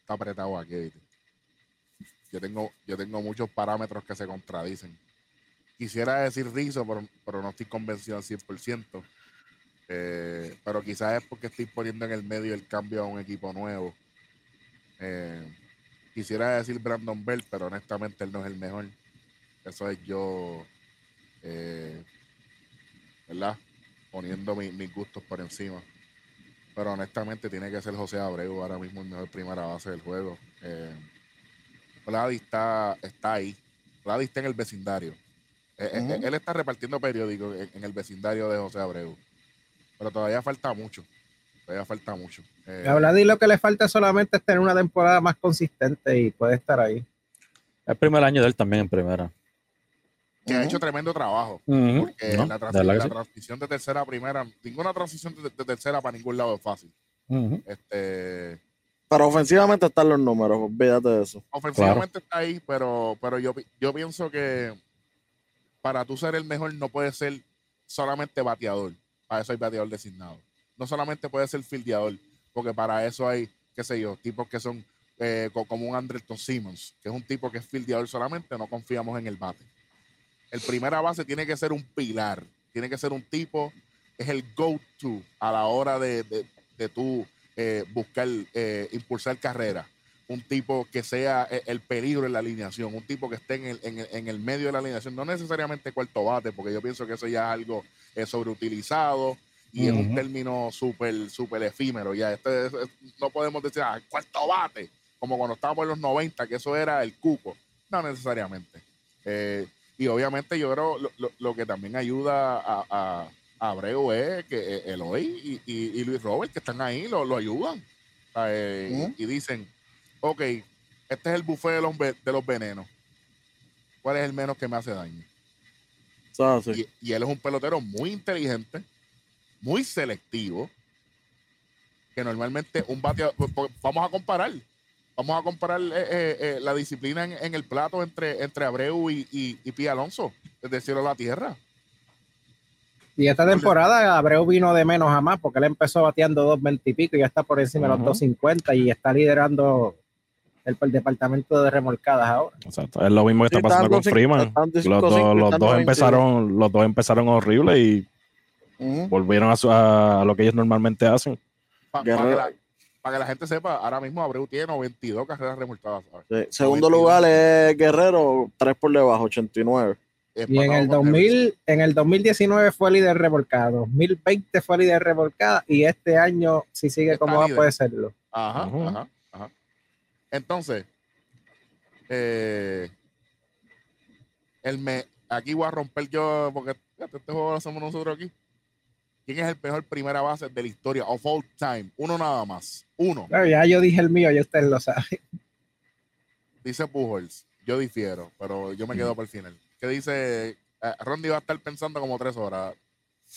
Está apretado aquí. ¿viste? Yo tengo, yo tengo muchos parámetros que se contradicen. Quisiera decir Rizzo, pero, no estoy convencido al 100%. Eh, pero quizás es porque estoy poniendo en el medio el cambio a un equipo nuevo. Eh, quisiera decir Brandon Bell, pero honestamente él no es el mejor. Eso es yo, eh, ¿verdad? Poniendo mi- mis gustos por encima. Pero honestamente tiene que ser José Abreu ahora mismo el mejor primera base del juego. Vladi está, está ahí. Vladi está en el vecindario. Eh, eh. Él está repartiendo periódicos en, en el vecindario de José Abreu. Pero todavía falta mucho. Todavía falta mucho. Eh, A Vladi lo que le falta solamente es tener una temporada más consistente y puede estar ahí. El primer año de él también en primera. que ha hecho tremendo trabajo. Porque ¿No? la, transición de tercera a primera, ninguna transición de, de tercera para ningún lado es fácil. Este, Pero ofensivamente están los números, olvídate de eso. ofensivamente está ahí, pero, pero yo, yo pienso que para tú ser el mejor no puedes ser solamente bateador. Para eso hay bateador designado. No solamente puedes ser fildeador, porque para eso hay, qué sé yo, tipos que son eh, co- como un Andrelton Simmons, que es un tipo que es fildeador solamente, no confiamos en el bate. El primera base tiene que ser un pilar, tiene que ser un tipo, es el go-to a la hora de, de, de tú eh, buscar, eh, impulsar carrera un tipo que sea e- el peligro en la alineación, un tipo que esté en el, en el- en el medio de la alineación, no necesariamente cuarto bate, porque yo pienso que eso ya es algo eh, sobreutilizado y es un término súper súper efímero. Ya Este es- es- no podemos decir, ah, cuarto bate, como cuando estábamos en los 90, que eso era el cuco. No necesariamente. Eh, y obviamente yo creo lo, lo- lo que también ayuda a, a, a Abreu es que eh, Eloy y, y- y Luis Robert, que están ahí, lo, lo ayudan. Eh, y dicen, ok, este es el buffet de los, de los venenos. ¿Cuál es el menos que me hace daño? Y, y él es un pelotero muy inteligente, muy selectivo, que normalmente un bateador, pues, pues, vamos a comparar, vamos a comparar eh, eh, eh, la disciplina en, en el plato entre, entre Abreu y, y, y Pía Alonso, desde el cielo a la tierra. Y esta temporada Abreu vino de menos a más porque él empezó bateando 2.20 y pico y ya está por encima de Ujú. los 2.50 y está liderando el, el departamento de remolcadas ahora. Exacto. Es lo mismo que Sí, está pasando con Freeman. Los, dos, cinco, los están dos 90. empezaron, los dos empezaron horrible y volvieron a, su- a lo que ellos normalmente hacen. Para Guerrero- que, la, pa' que la gente sepa, ahora mismo Abreu tiene 92 carreras remolcadas. Segundo 92. lugar es Guerrero, tres por debajo, 89. Y en el, Empatado con 2000, en el 2019 fue líder revolcada, 2020 fue líder revolcada y este año, si sigue Está como va, líder. puede serlo. Ajá, ajá, ajá. Entonces, eh, el me, aquí voy a romper yo, porque este juego lo hacemos nosotros aquí. ¿Quién es el mejor primera base de la historia of all time? Uno nada más. Uno. Claro, ya yo dije el mío, ya ustedes lo saben. Dice Pujols. Yo difiero, pero yo me quedo por el final. ¿Qué dice? Eh, Rondi va a estar pensando como tres horas.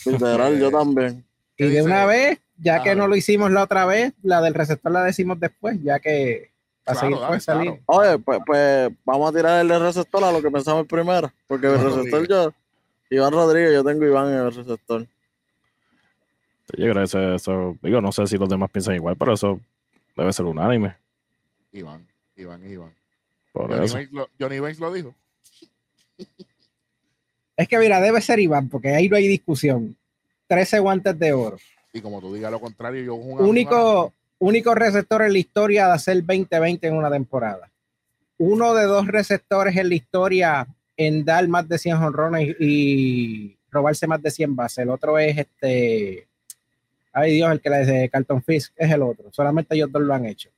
Literal, yo Eh, también. ¿Qué Y de dice? una vez, ya que no lo hicimos la otra vez, la del receptor la decimos después, ya que para Claro, seguir dale, salir. claro. Oye, pues, pues vamos a tirar el receptor a lo que pensamos el primero. Porque el receptor yo, Iván Rodríguez, yo tengo Iván en el receptor. Yo creo que eso, eso- digo, no sé si los demás piensan igual, pero eso debe ser unánime. Iván, Iván, Iván. Por Johnny eso. Banks, lo, Johnny Banks lo dijo. [LAUGHS] Es que mira, debe ser Iván, porque ahí no hay discusión. 13 guantes de oro. Y como tú digas lo contrario, yo un- Único, único receptor en la historia de hacer 20-20 en una temporada. Uno de dos receptores en la historia en dar más de 100 honrones y, robarse más de 100 bases. El otro es este. Ay Dios, el que le dice Carlton Fisk es el otro. Solamente ellos dos lo han hecho.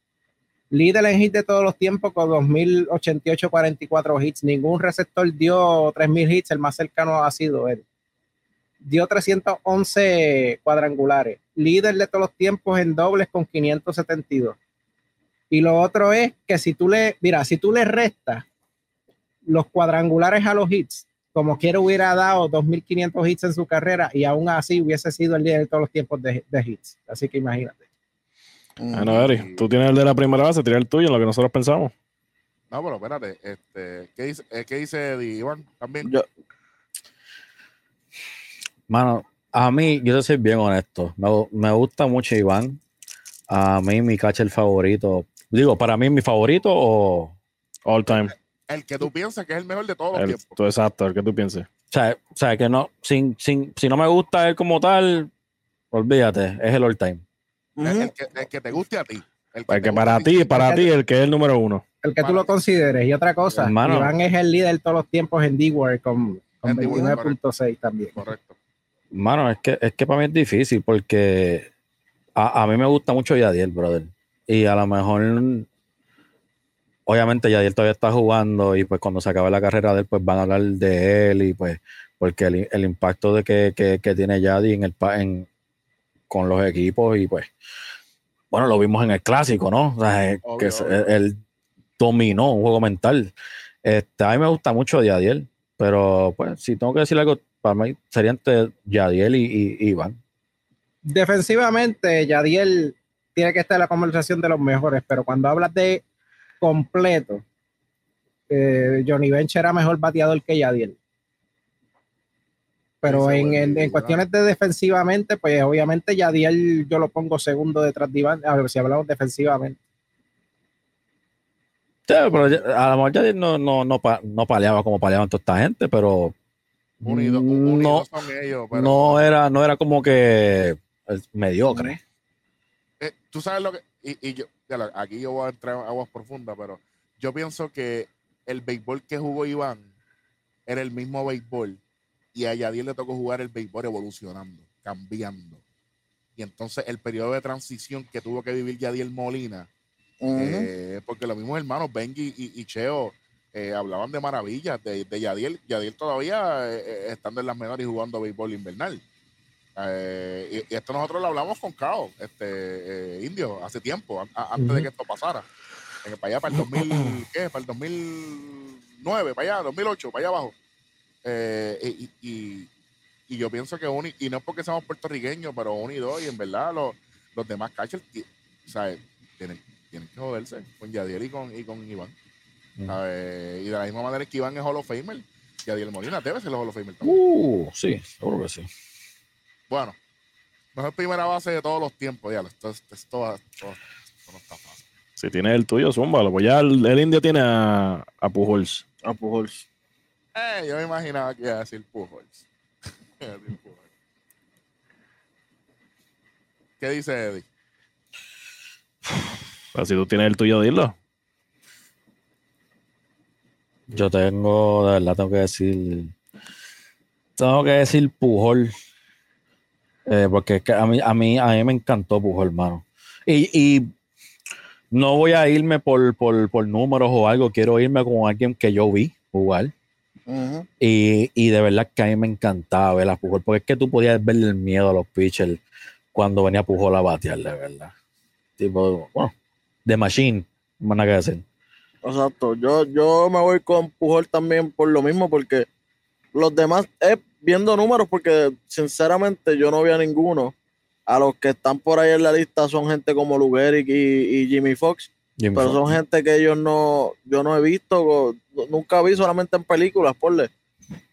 Líder en hits de todos los tiempos con 2088 44 hits. Ningún receptor dio 3000 hits. El más cercano ha sido él. Dio 311 cuadrangulares. Líder de todos los tiempos en dobles con 572. Y lo otro es que si tú le, mira, si tú le restas los cuadrangulares a los hits, como quiera hubiera dado 2.500 hits en su carrera y aún así hubiese sido el líder de todos los tiempos de, de hits. Así que imagínate. Bueno, Eri, tú tienes el de la primera base, tira el tuyo en lo que nosotros pensamos. No, pero espérate, este, ¿qué dice, eh, ¿qué dice Eddie, Iván? También. Yo, Mano, a mí, yo te soy bien honesto. Me, me gusta mucho Iván. A mí, mi catcher favorito. Digo, para mí, mi favorito o. All time. El que tú piensas que es el mejor de todos los tiempos. tú, exacto, el que tú pienses. O sea, o sea, que no. Sin, sin, si no me gusta él como tal, olvídate, es el all time. El, que, el que te guste a ti. El Porque te para ti, para ti, el que es el número uno. El que tú lo consideres. Y otra cosa, Hermano. Iván es el líder de todos los tiempos en D-Word con, con En D-Word, 29.6 también. Correcto. Mano, es que, es que para mí es difícil porque a, a mí me gusta mucho Yadiel, brother. Y a lo mejor obviamente Yadiel todavía está jugando y pues cuando se acabe la carrera de él, pues van a hablar de él y pues porque el, el impacto de que, que, que tiene Yadi en el en, con los equipos y pues bueno, lo vimos en el clásico, ¿no? O sea, eh, Obvio, que él dominó un juego mental. Este, a mí me gusta mucho Yadiel, pero pues si tengo que decir algo, para mí sería entre Yadiel y, y- y Iván. Defensivamente, Yadiel tiene que estar en la conversación de los mejores, pero cuando hablas de completo, eh, Johnny Bench era mejor bateador que Yadiel. Pero en, en- en cuestiones de defensivamente, pues obviamente Yadiel yo lo pongo segundo detrás de Iván, a ver si hablamos defensivamente. Sí, pero ya- a lo mejor Yadiel no, no, no, pa- no paleaba como paleaban toda esta gente, pero Unidos, no, unidos son ellos. Pero, no era, no era como que eh, mediocre. eh, tú sabes lo que. Y, y yo, ya lo- aquí yo voy a entrar en aguas profundas, pero yo pienso que el béisbol que jugó Iván era el mismo béisbol y a Yadiel le tocó jugar el béisbol evolucionando, cambiando. Y entonces el periodo de transición que tuvo que vivir Yadiel Molina, eh, porque los mismos hermanos Benji y, y Cheo eh, hablaban de maravillas de, de Yadiel. Yadiel todavía eh, eh, estando en las menores y jugando béisbol invernal. Eh, y, y esto nosotros lo hablamos con Cao, este Indio, hace tiempo, a- antes de que esto pasara. En el- para allá, para el 2000, [CLEARS THROAT] ¿qué? Para el 2009, para allá, 2008, para allá abajo. Y, y- y yo pienso que uno, y no es porque seamos puertorriqueños, pero uno y dos, y en verdad los, los demás catchers, ¿sabes? Tienen, tienen que joderse con Yadiel y con, y con Iván. Mm. Y de la misma manera que Iván es Hall of Famer, Yadiel Molina debe ser el Hall of Famer también. Uh, sí, seguro que sí. Bueno, mejor primera base de todos los tiempos, ya. Esto, esto, esto- esto- esto no está fácil. Si tienes el tuyo, zúmbalo. Pues ya el, el indio tiene a, a Pujols. A Pujols. Eh, yo me imaginaba que iba a decir Pujols. [LAUGHS] Iba a decir Pujols. ¿Qué dice Eddie? Pero si tú tienes el tuyo, dilo. Yo tengo, de verdad, tengo que decir. Tengo que decir Pujol. Eh, porque es que a mí, a mí, a mí me encantó Pujol, hermano. Y, y no voy a irme por, por, por números o algo, quiero irme con alguien que yo vi jugar. Y, y de verdad que a mí me encantaba ver a Pujol, porque es que tú podías verle el miedo a los pitchers cuando venía Pujol a batear, de verdad. Tipo, bueno, de machine, nada que decir. Exacto. Yo, yo me voy con Pujol también por lo mismo, porque los demás, es viendo números, porque sinceramente yo no vi a ninguno. A los que están por ahí en la lista son gente como Lugeric y, y Jimmy Fox, Jimmy pero son gente que ellos no, yo no he visto, nunca vi, solamente en películas, porle.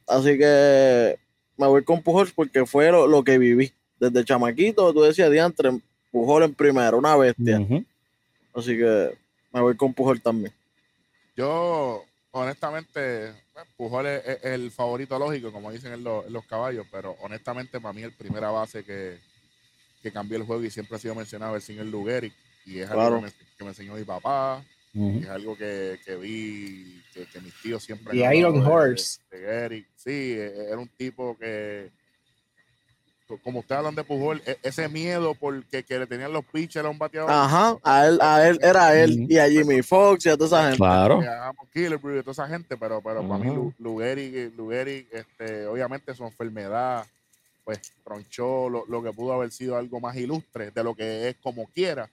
Así que me voy con Pujol porque fue lo, lo que viví. Desde chamaquito, tú decías, diantre, Pujol en primero, una bestia. Así que me voy con Pujol también. Yo, honestamente, bueno, Pujol es, el favorito lógico, como dicen en, los- en los caballos, pero honestamente para mí el primera base que, que cambió el juego y siempre ha sido mencionado es el señor Lugeric, y es Claro. algo que me, que me enseñó mi papá, y es algo que, que vi, que, que mis tíos siempre... Hablado Iron de- Horse. de. Sí, e- era un tipo que, como ustedes hablan de Pujol, e- ese miedo porque que le tenían los pitchers a un bateador. Ajá, a él, a él era él y a Jimmy Fox y a toda esa gente. Claro. Killebrew y toda esa gente, pero, pero para mí Ujú. Lu- Lugeric, Lugeric, este, obviamente su enfermedad, pues tronchó lo, lo que pudo haber sido algo más ilustre de lo que es como quiera.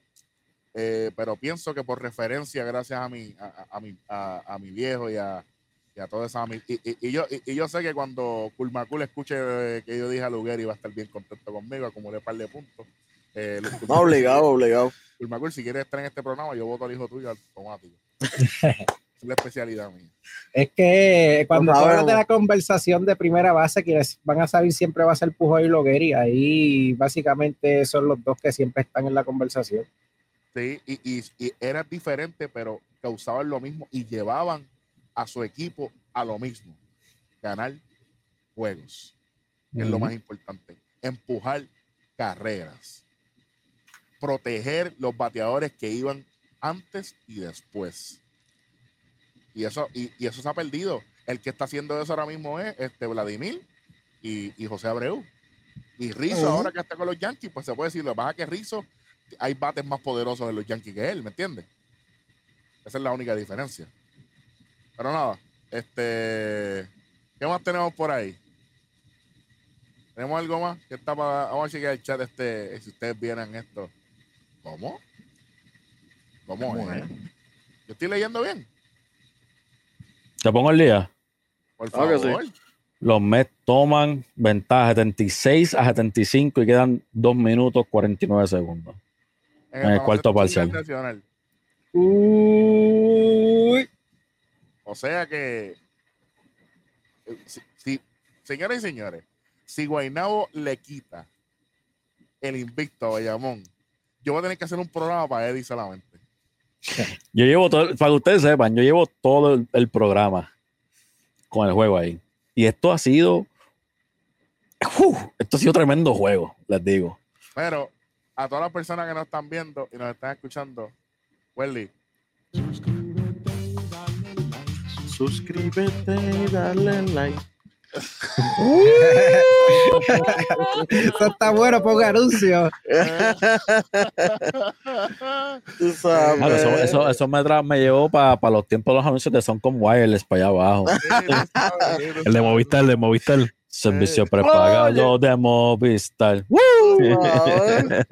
Eh, pero pienso que por referencia, gracias a mi, a, a- a mi, a, a mi viejo y a, y a toda esa y, y- y yo, y, y yo sé que cuando Kulmakul escuche eh, que yo dije a Lugeri va a estar bien contento conmigo, acumulé un par de puntos. Eh, No, obligado, obligado. Kulmakul, si quieres estar en este programa, yo voto al hijo tuyo automático. [LAUGHS] es la especialidad mía. Es que cuando hablas de la conversación de primera base, quienes van a salir siempre va a ser Pujol y Logueri. Ahí básicamente son los dos que siempre están en la conversación. Sí, y, y, y era diferente, pero causaban lo mismo y llevaban a su equipo a lo mismo. Ganar juegos, que es lo más importante. Empujar carreras. Proteger los bateadores que iban antes y después. Y eso, y, y eso se ha perdido. El que está haciendo eso ahora mismo es este Vladimir y, y José Abreu. Y Rizzo, ahora que está con los Yankees, pues se puede decir, lo que pasa es que Rizzo hay bates más poderosos de los Yankees que él, ¿me entiendes? Esa es la única diferencia. Pero nada, este. ¿Qué más tenemos por ahí? ¿Tenemos algo más? que está para, vamos a chequear el chat este, si ustedes vieran esto. ¿Cómo? ¿Cómo, ¿Cómo es? Yo estoy leyendo bien. Te pongo el día. Por Claro que sí. favor. Los Mets toman ventaja 76 a 75 y quedan 2 minutos 49 segundos. En el cuarto baloncesto parcial. nacional. Uy, O sea que, eh, si, si- señoras y señores, si Guaynabo le quita el invicto a Bayamón, yo voy a tener que hacer un programa para Eddie solamente. [LAUGHS] Yo llevo todo, para que ustedes sepan, yo llevo todo el, el programa con el juego ahí. Y esto ha sido. Esto ha sido tremendo juego, les digo. Pero a todas las personas que nos están viendo y nos están escuchando, Welly, Suscríbete y dale like. eso está bueno, ponga anuncio. Tú sabes. Claro, eso, eso, eso me, me llevó para los tiempos de los anuncios de Son con Wireless para allá abajo. El de Movistar, el de Movistar. Servicio prepagado de Movistar. Suave.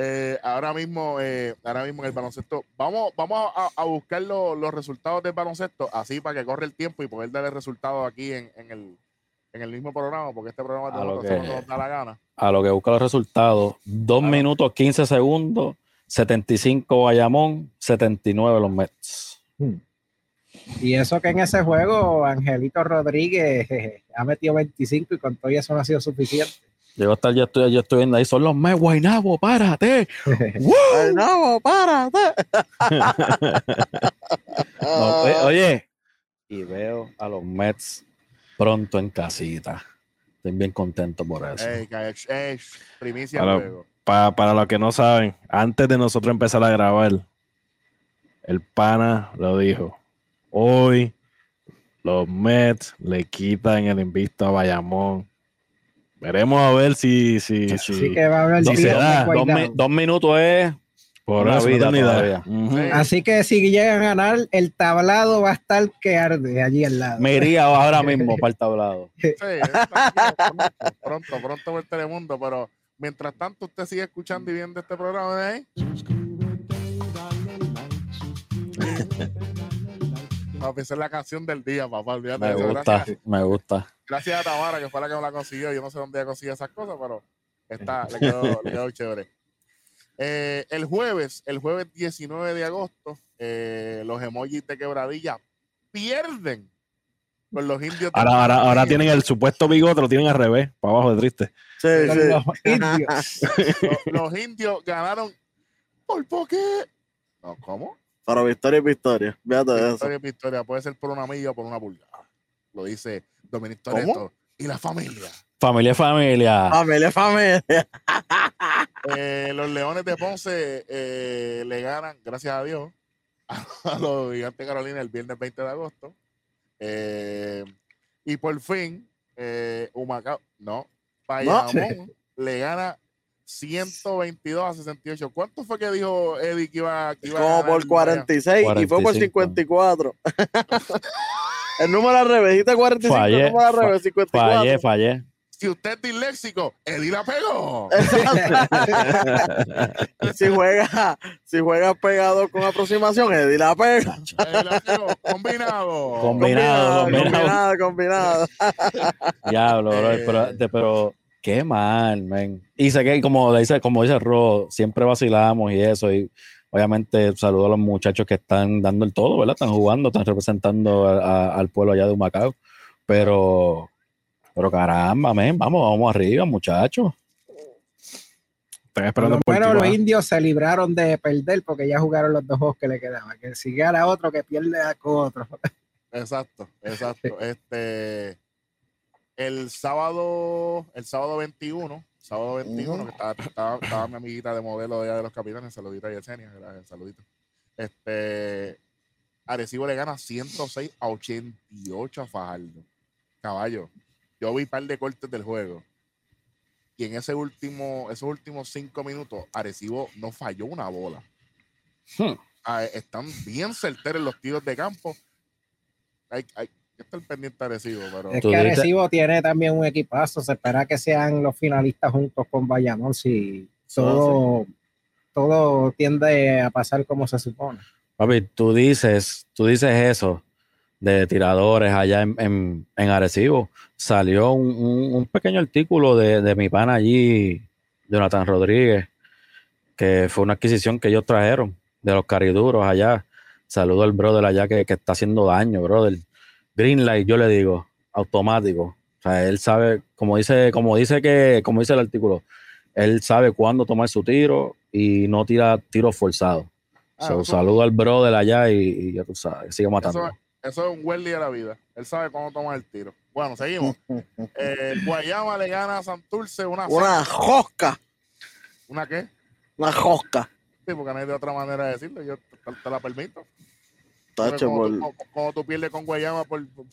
Eh, ahora mismo, eh, ahora mismo en el baloncesto, vamos, vamos a, a buscar lo- los resultados del baloncesto, así para que corre el tiempo y poder darle resultados aquí en, en el, en el mismo programa, porque este programa de A lo que- nos da la gana. A lo que busca los resultados: 2 Claro. minutos 15 segundos, 75 Bayamón, 79 los Mets. Y eso que en ese juego Angelito Rodríguez jeje, [LAUGHS] ha metido 25 y con todo eso no ha sido suficiente. Llegó a estar, yo estoy, yo estoy viendo ahí, son los Mets, Guaynabo, párate. [LAUGHS] [LAUGHS] No, párate. No, eh, oye, y veo a los Mets pronto en casita. Estoy bien contento por eso. Ey, que- ey, primicia Para- luego. Pa- para los que no saben, antes de nosotros empezar a grabar, el pana lo dijo. Hoy los Mets le quitan el invicto a Bayamón. Veremos a ver si, si, Así si que va a haber Si se da, Dos, mi- Guaynabo. dos minutos es por una eso vida todavía. Sí. Así que si llegan a ganar, el tablado va a estar que arde allí al lado. Me iría ahora mismo para el tablado. [LAUGHS] Sí, está pronto, pronto, pronto por Telemundo, pero mientras tanto usted sigue escuchando y viendo este programa de ahí. [LAUGHS] Papi, esa es la canción del día, papá. Olvídate Me gusta, Gracias, me gusta. gracias a Tamara, que fue la que me la consiguió. Yo no sé dónde ella consiguió esas cosas, pero está, le [LAUGHS] quedó, le quedó chévere. Eh, el jueves, el jueves 19 de agosto, eh, los emojis de quebradilla pierden con los indios. Ahora, ahora, ahora tienen el supuesto bigote, lo tienen al revés, para abajo de triste. Sí, sí. los indios. [LAUGHS] Los, los indios ganaron por poqué. No, ¿cómo? Pero victoria y victoria. Fíjate de eso. Victoria y victoria. Puede ser por una milla o por una pulgada. Lo dice Dominic Toretto y la familia. Familia, familia. Familia, familia. Eh, los Leones de Ponce eh, le ganan, gracias a Dios, [LAUGHS] a los Gigantes de Carolina el viernes 20 de agosto. Eh, y por fin, eh, Humacao, no, Bayamón le gana 122 a 68. ¿Cuánto fue que dijo Eddie que iba, que iba a Como por el 46 y fue por 45. 54. [LAUGHS] El número al revés, dijiste 45, Fallé, el número al revés, 54. Fallé, fallé. Si usted es disléxico, Eddie la pegó. [LAUGHS] si juega, si juega pegado con aproximación, Eddie la pega. Eddie la pegó. Combinado. Combinado, combinado. combinado, combinado. [LAUGHS] Diablo, bro, pero, pero qué mal, men. Y sé que como dice, como dice Ro, siempre vacilamos y eso. Y obviamente saludo a los muchachos que están dando el todo, ¿verdad? Están jugando, están representando a- a- al pueblo allá de Humacao. Pero, pero caramba, men, vamos, vamos arriba, muchachos. Están esperando Bueno, por los indios se libraron de perder porque ya jugaron los dos juegos que le quedaban. Que si gana otro, que pierde con otro. Exacto, exacto. [LAUGHS] Este el sábado, el sábado 21, sábado 21, que estaba, estaba, estaba mi amiguita de modelo de de los capitanes, saludita Yesenia, gracias, saludito. Este Arecibo le gana 106 a 88 a Fajardo. Caballo, yo vi un par de cortes del juego. Y en ese último, esos últimos cinco minutos, Arecibo no falló una bola. Hmm. ah, están bien certeros los tiros de campo. Hay, hay que estar pendiente agresivo, pero Es que Arecibo tiene también un equipazo. Se espera que sean los finalistas juntos con Bayamón si todo, todo tiende a pasar como se supone. Papi, tú dices, tú dices eso de tiradores allá en, en, en Arecibo. Salió un, un- un pequeño artículo de, de mi pana allí, Jonathan Rodríguez, que fue una adquisición que ellos trajeron de los cariduros allá. Saludo al brother allá que, que está haciendo daño, brother. Green light, yo le digo, automático. O sea, él sabe, como dice, como dice que, como dice el artículo, él sabe cuándo tomar su tiro y no tira tiros forzados. Ah, So, saludo al brother allá y, y ya tú sabes, sigue matando. eso, eso es un Welly de la vida. Él sabe cuándo tomar el tiro. Bueno, seguimos. [LAUGHS] Eh, Guayama le gana a Santurce una Una josca, ¿Una qué? una josca. Sí, porque no hay de otra manera de decirlo. Yo te, te la permito. Tacho, Como por, tú, como- como tú pierdes con Guayama por, por,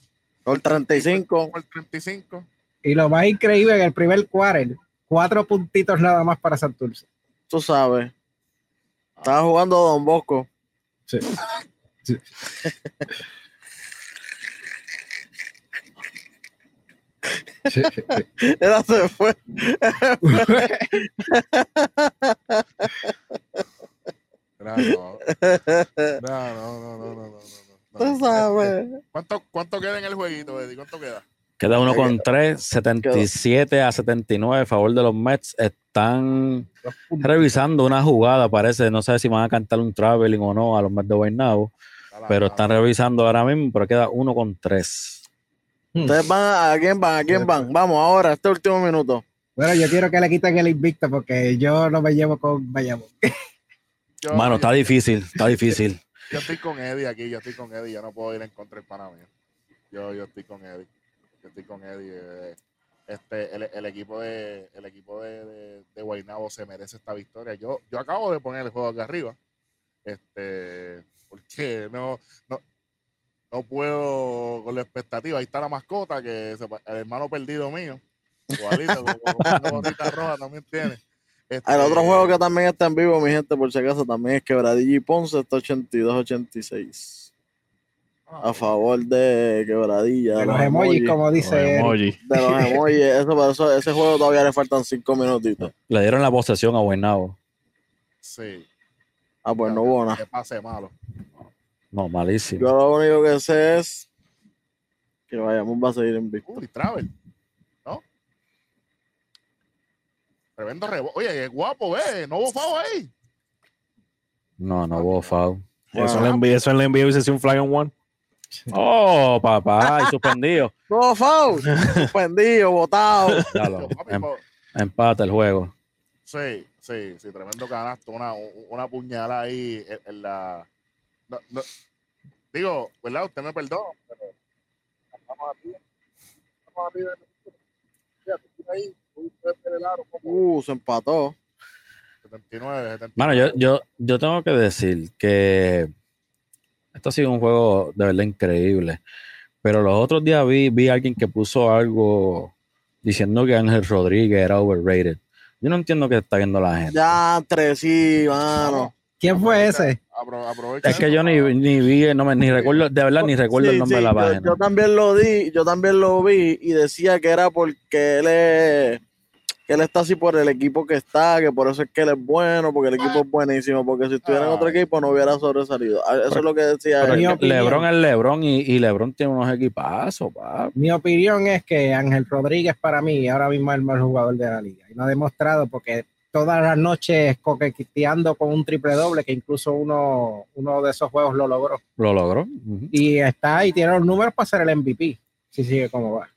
por 35. por 35. Y lo más increíble en el primer quarter, cuatro puntitos nada más para Santurce. Tú sabes. Estaba jugando Don Bosco. Sí. Sí. [LAUGHS] Era se fue. [LAUGHS] No, no. [LAUGHS] No, no, no, no, no, no, no, no. Tú sabes. ¿Cuánto, ¿Cuánto queda en el jueguito, Eddie? ¿Cuánto queda? Queda uno con 3, 77 a 79 a favor de los Mets. Están revisando una jugada, parece. No sé si van a cantar un traveling o no a los Mets de Guaynabo, pero están revisando ahora mismo, pero queda uno con 3. Ustedes van a, ¿a quién van? ¿A quién van? Vamos ahora, este último minuto. Bueno, yo quiero que le quiten el invicto porque yo no me llevo con Bayamón. [LAUGHS] Yo- Mano, yo- está difícil, está difícil. [LAUGHS] Yo estoy con Eddie aquí, yo estoy con Eddie, yo no puedo ir en contra del pana mío. Yo, yo estoy con Eddie. Yo estoy con Eddie. eh, Este, el, el equipo de el equipo de, de, de Guaynabo se merece esta victoria. Yo, yo acabo de poner el juego aquí arriba. Este, porque no, no, no puedo con la expectativa. Ahí está la mascota, que se el hermano perdido mío. Igualito, [LAUGHS] con una gorrita roja también tiene. Este, El otro juego que también está en vivo, mi gente, por si acaso, también es Quebradilla y Ponce, está 82-86. A favor de Quebradilla. De los los emojis, como dice Eric. Emoji. De los [LAUGHS] emojis. Eso, ese juego todavía le faltan 5 minutitos. Le dieron la posesión a Guaynabo. Sí. Ah, pues no hubo nada. Que pase malo. No, malísimo. Yo lo único que sé es que vayamos va a seguir en vivo. Uy, Travel. ¿No? Tremendo rebote. Oye, es guapo, ve. No hubo foul ahí. No, no hubo foul. Eso le envié, eso le hubiese sido un flag and one. Oh, papá, y suspendido. No, foul. Suspendido, botado. Em- empata el juego. Sí, sí, sí, tremendo canasto. Una, una puñalada ahí en, en la. no- no- digo, ¿verdad? Usted me perdona, pero. Estamos aquí. Estamos aquí. Fíjate, tú ahí, Uh, se empató. 79, 79. Mano, yo, yo, yo tengo que decir que esto ha sido un juego de verdad increíble. Pero los otros días vi, vi a alguien que puso algo diciendo que Ángel Rodríguez era overrated. Yo no entiendo qué está viendo la gente. Ya, tres, sí, mano. ¿Quién fue ese? Apro- aprovecha Es que yo ni, ni vi, no me, ni recuerdo, de verdad, ni recuerdo Sí, el nombre sí, de la yo, página. yo también lo di, yo también lo vi y decía que era porque él es, que él está así por el equipo que está, que por eso es que él es bueno, porque el equipo es buenísimo, porque si estuviera en otro equipo no hubiera sobresalido. Ah, Eso es lo que decía él. Lebron es Lebron y, y Lebron tiene unos equipazos, pa. Mi opinión es que Ángel Rodríguez para mí ahora mismo es el mejor jugador de la liga. Y lo ha demostrado porque todas las noches coqueteando con un triple doble, que incluso uno, uno de esos juegos lo logró. Lo logró. Y está ahí, tiene los números para ser el MVP, si sigue como va.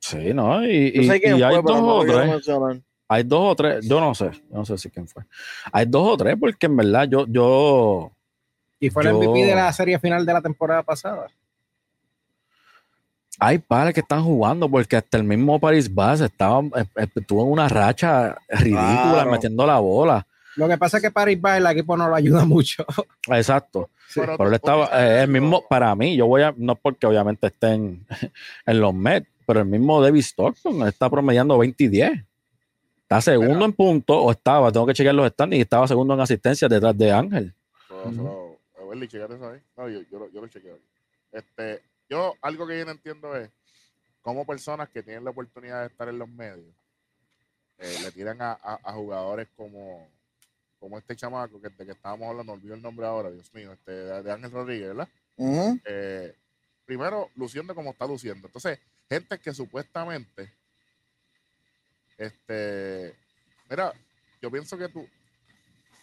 Sí, ¿no? Y, Yo y- sé quién y hay fue, dos o tres. Hay dos o tres. Yo no sé. Yo no sé si quién fue. Hay dos o tres porque en verdad yo, yo, Y fue el Yo- MVP de la serie final de la temporada pasada. Hay pares que están jugando porque hasta el mismo Paris Bass estaba, eh, eh, tuvo una racha ridícula Claro. metiendo la bola. Lo que pasa es que Paris va el equipo no lo ayuda [LAUGHS] mucho. Exacto. Pero Pero él estaba, eh, el mismo, para mí, yo voy a, no porque obviamente estén [LAUGHS] en los Mets, pero el mismo David Stockton está promediando 20 y 10. Está segundo en punto, o estaba, tengo que chequear los standings, y estaba segundo en asistencia detrás de Ángel. Welly, checate eso ahí. No, yo, yo, lo- yo lo chequeo. Este, yo, algo que yo no entiendo es cómo personas que tienen la oportunidad de estar en los medios eh, le tiran a, a- a jugadores como, como este chamaco que, de que estábamos hablando, olvido el nombre ahora, Dios mío, este, de, Ángel Rodríguez, ¿verdad? Eh, primero luciendo como está luciendo. Entonces, gente que supuestamente, este, mira, yo pienso que tú,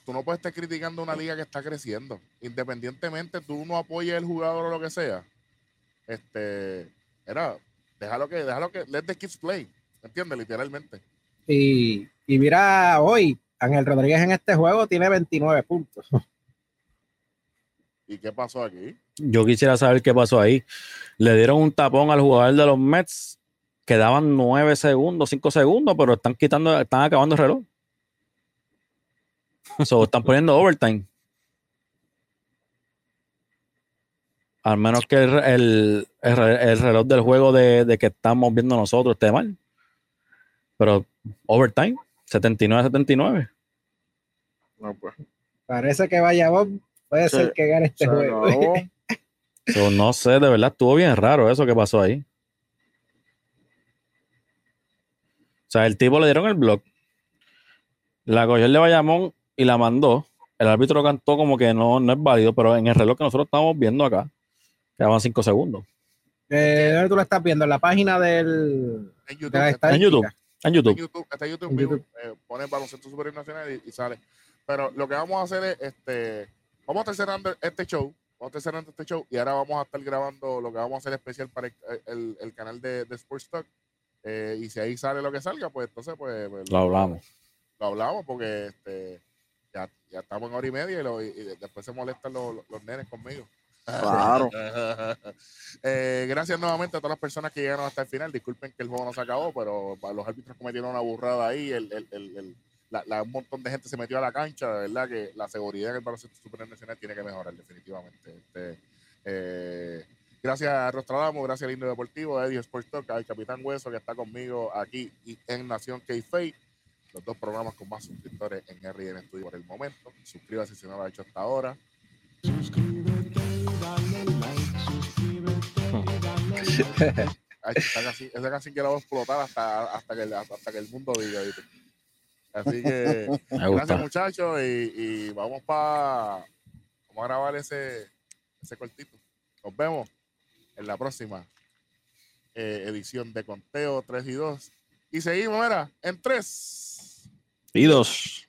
tú no puedes estar criticando una liga que está creciendo, independientemente tú no apoyes el jugador o lo que sea. Este, mira, déjalo que, déjalo que, let the kids play, ¿entiendes? Literalmente. Y, y mira, hoy Ángel Rodríguez en este juego tiene 29 puntos. ¿Y qué pasó aquí? Yo quisiera saber qué pasó ahí. Le dieron un tapón al jugador de los Mets, quedaban nueve segundos, cinco segundos, pero están quitando, están acabando el reloj. So, están poniendo overtime. Al menos que el, el- el re- el reloj del juego de, de que estamos viendo nosotros esté mal. Pero overtime, 79-79. No, pues. Parece que Bayamón puede Sí, ser que gane este juego. [LAUGHS] So, no sé, de verdad estuvo bien raro eso que pasó ahí. O sea, el tipo le dieron el blog, la cogió el de Bayamón y la mandó. El árbitro cantó como que no, no es válido, pero en el reloj que nosotros estamos viendo acá, quedaban cinco segundos. Eh, ¿Dónde tú lo estás viendo? En la página del, En YouTube, de la está, En YouTube. En en YouTube. YouTube, está en YouTube, En vivo, YouTube. eh, pone baloncesto superior nacional y, y sale. Pero lo que vamos a hacer es, este, vamos a estar cerrando este show, vamos a estar cerrando este show y ahora vamos a estar grabando lo que vamos a hacer especial para el, el- el canal de, de Sports Talk. Eh, y si ahí sale lo que salga, pues entonces pues, pues, Lo hablamos. Lo hablamos porque este, ya, ya estamos en hora y media y, lo- y- y después se molestan los, los- los nenes conmigo. Claro. [LAUGHS] Eh, gracias nuevamente a todas las personas que llegaron hasta el final. Disculpen que el juego no se acabó, pero los árbitros cometieron una burrada ahí. El, el- el- el- la- la- un montón de gente se metió a la cancha. De verdad que la seguridad en el baloncesto superior nacional tiene que mejorar, definitivamente. Este, eh, gracias a Rostradamo, gracias al Indio Deportivo, a Eddie Sports Talk, al Capitán Hueso que está conmigo aquí y en Nación K-Fake. Los dos programas con más suscriptores en RN Studio por el momento. Suscríbase si no lo ha hecho hasta ahora. Ay, esa canción, esa canción que la voy a explotar hasta, hasta, que, el- hasta que el mundo diga. ¿viste? Así que [LAUGHS] gracias muchachos y, y vamos para vamos a grabar ese, ese cortito. Nos vemos en la próxima eh, edición de Conteo 3 y 2. Y seguimos, mira, en 3. Y dos.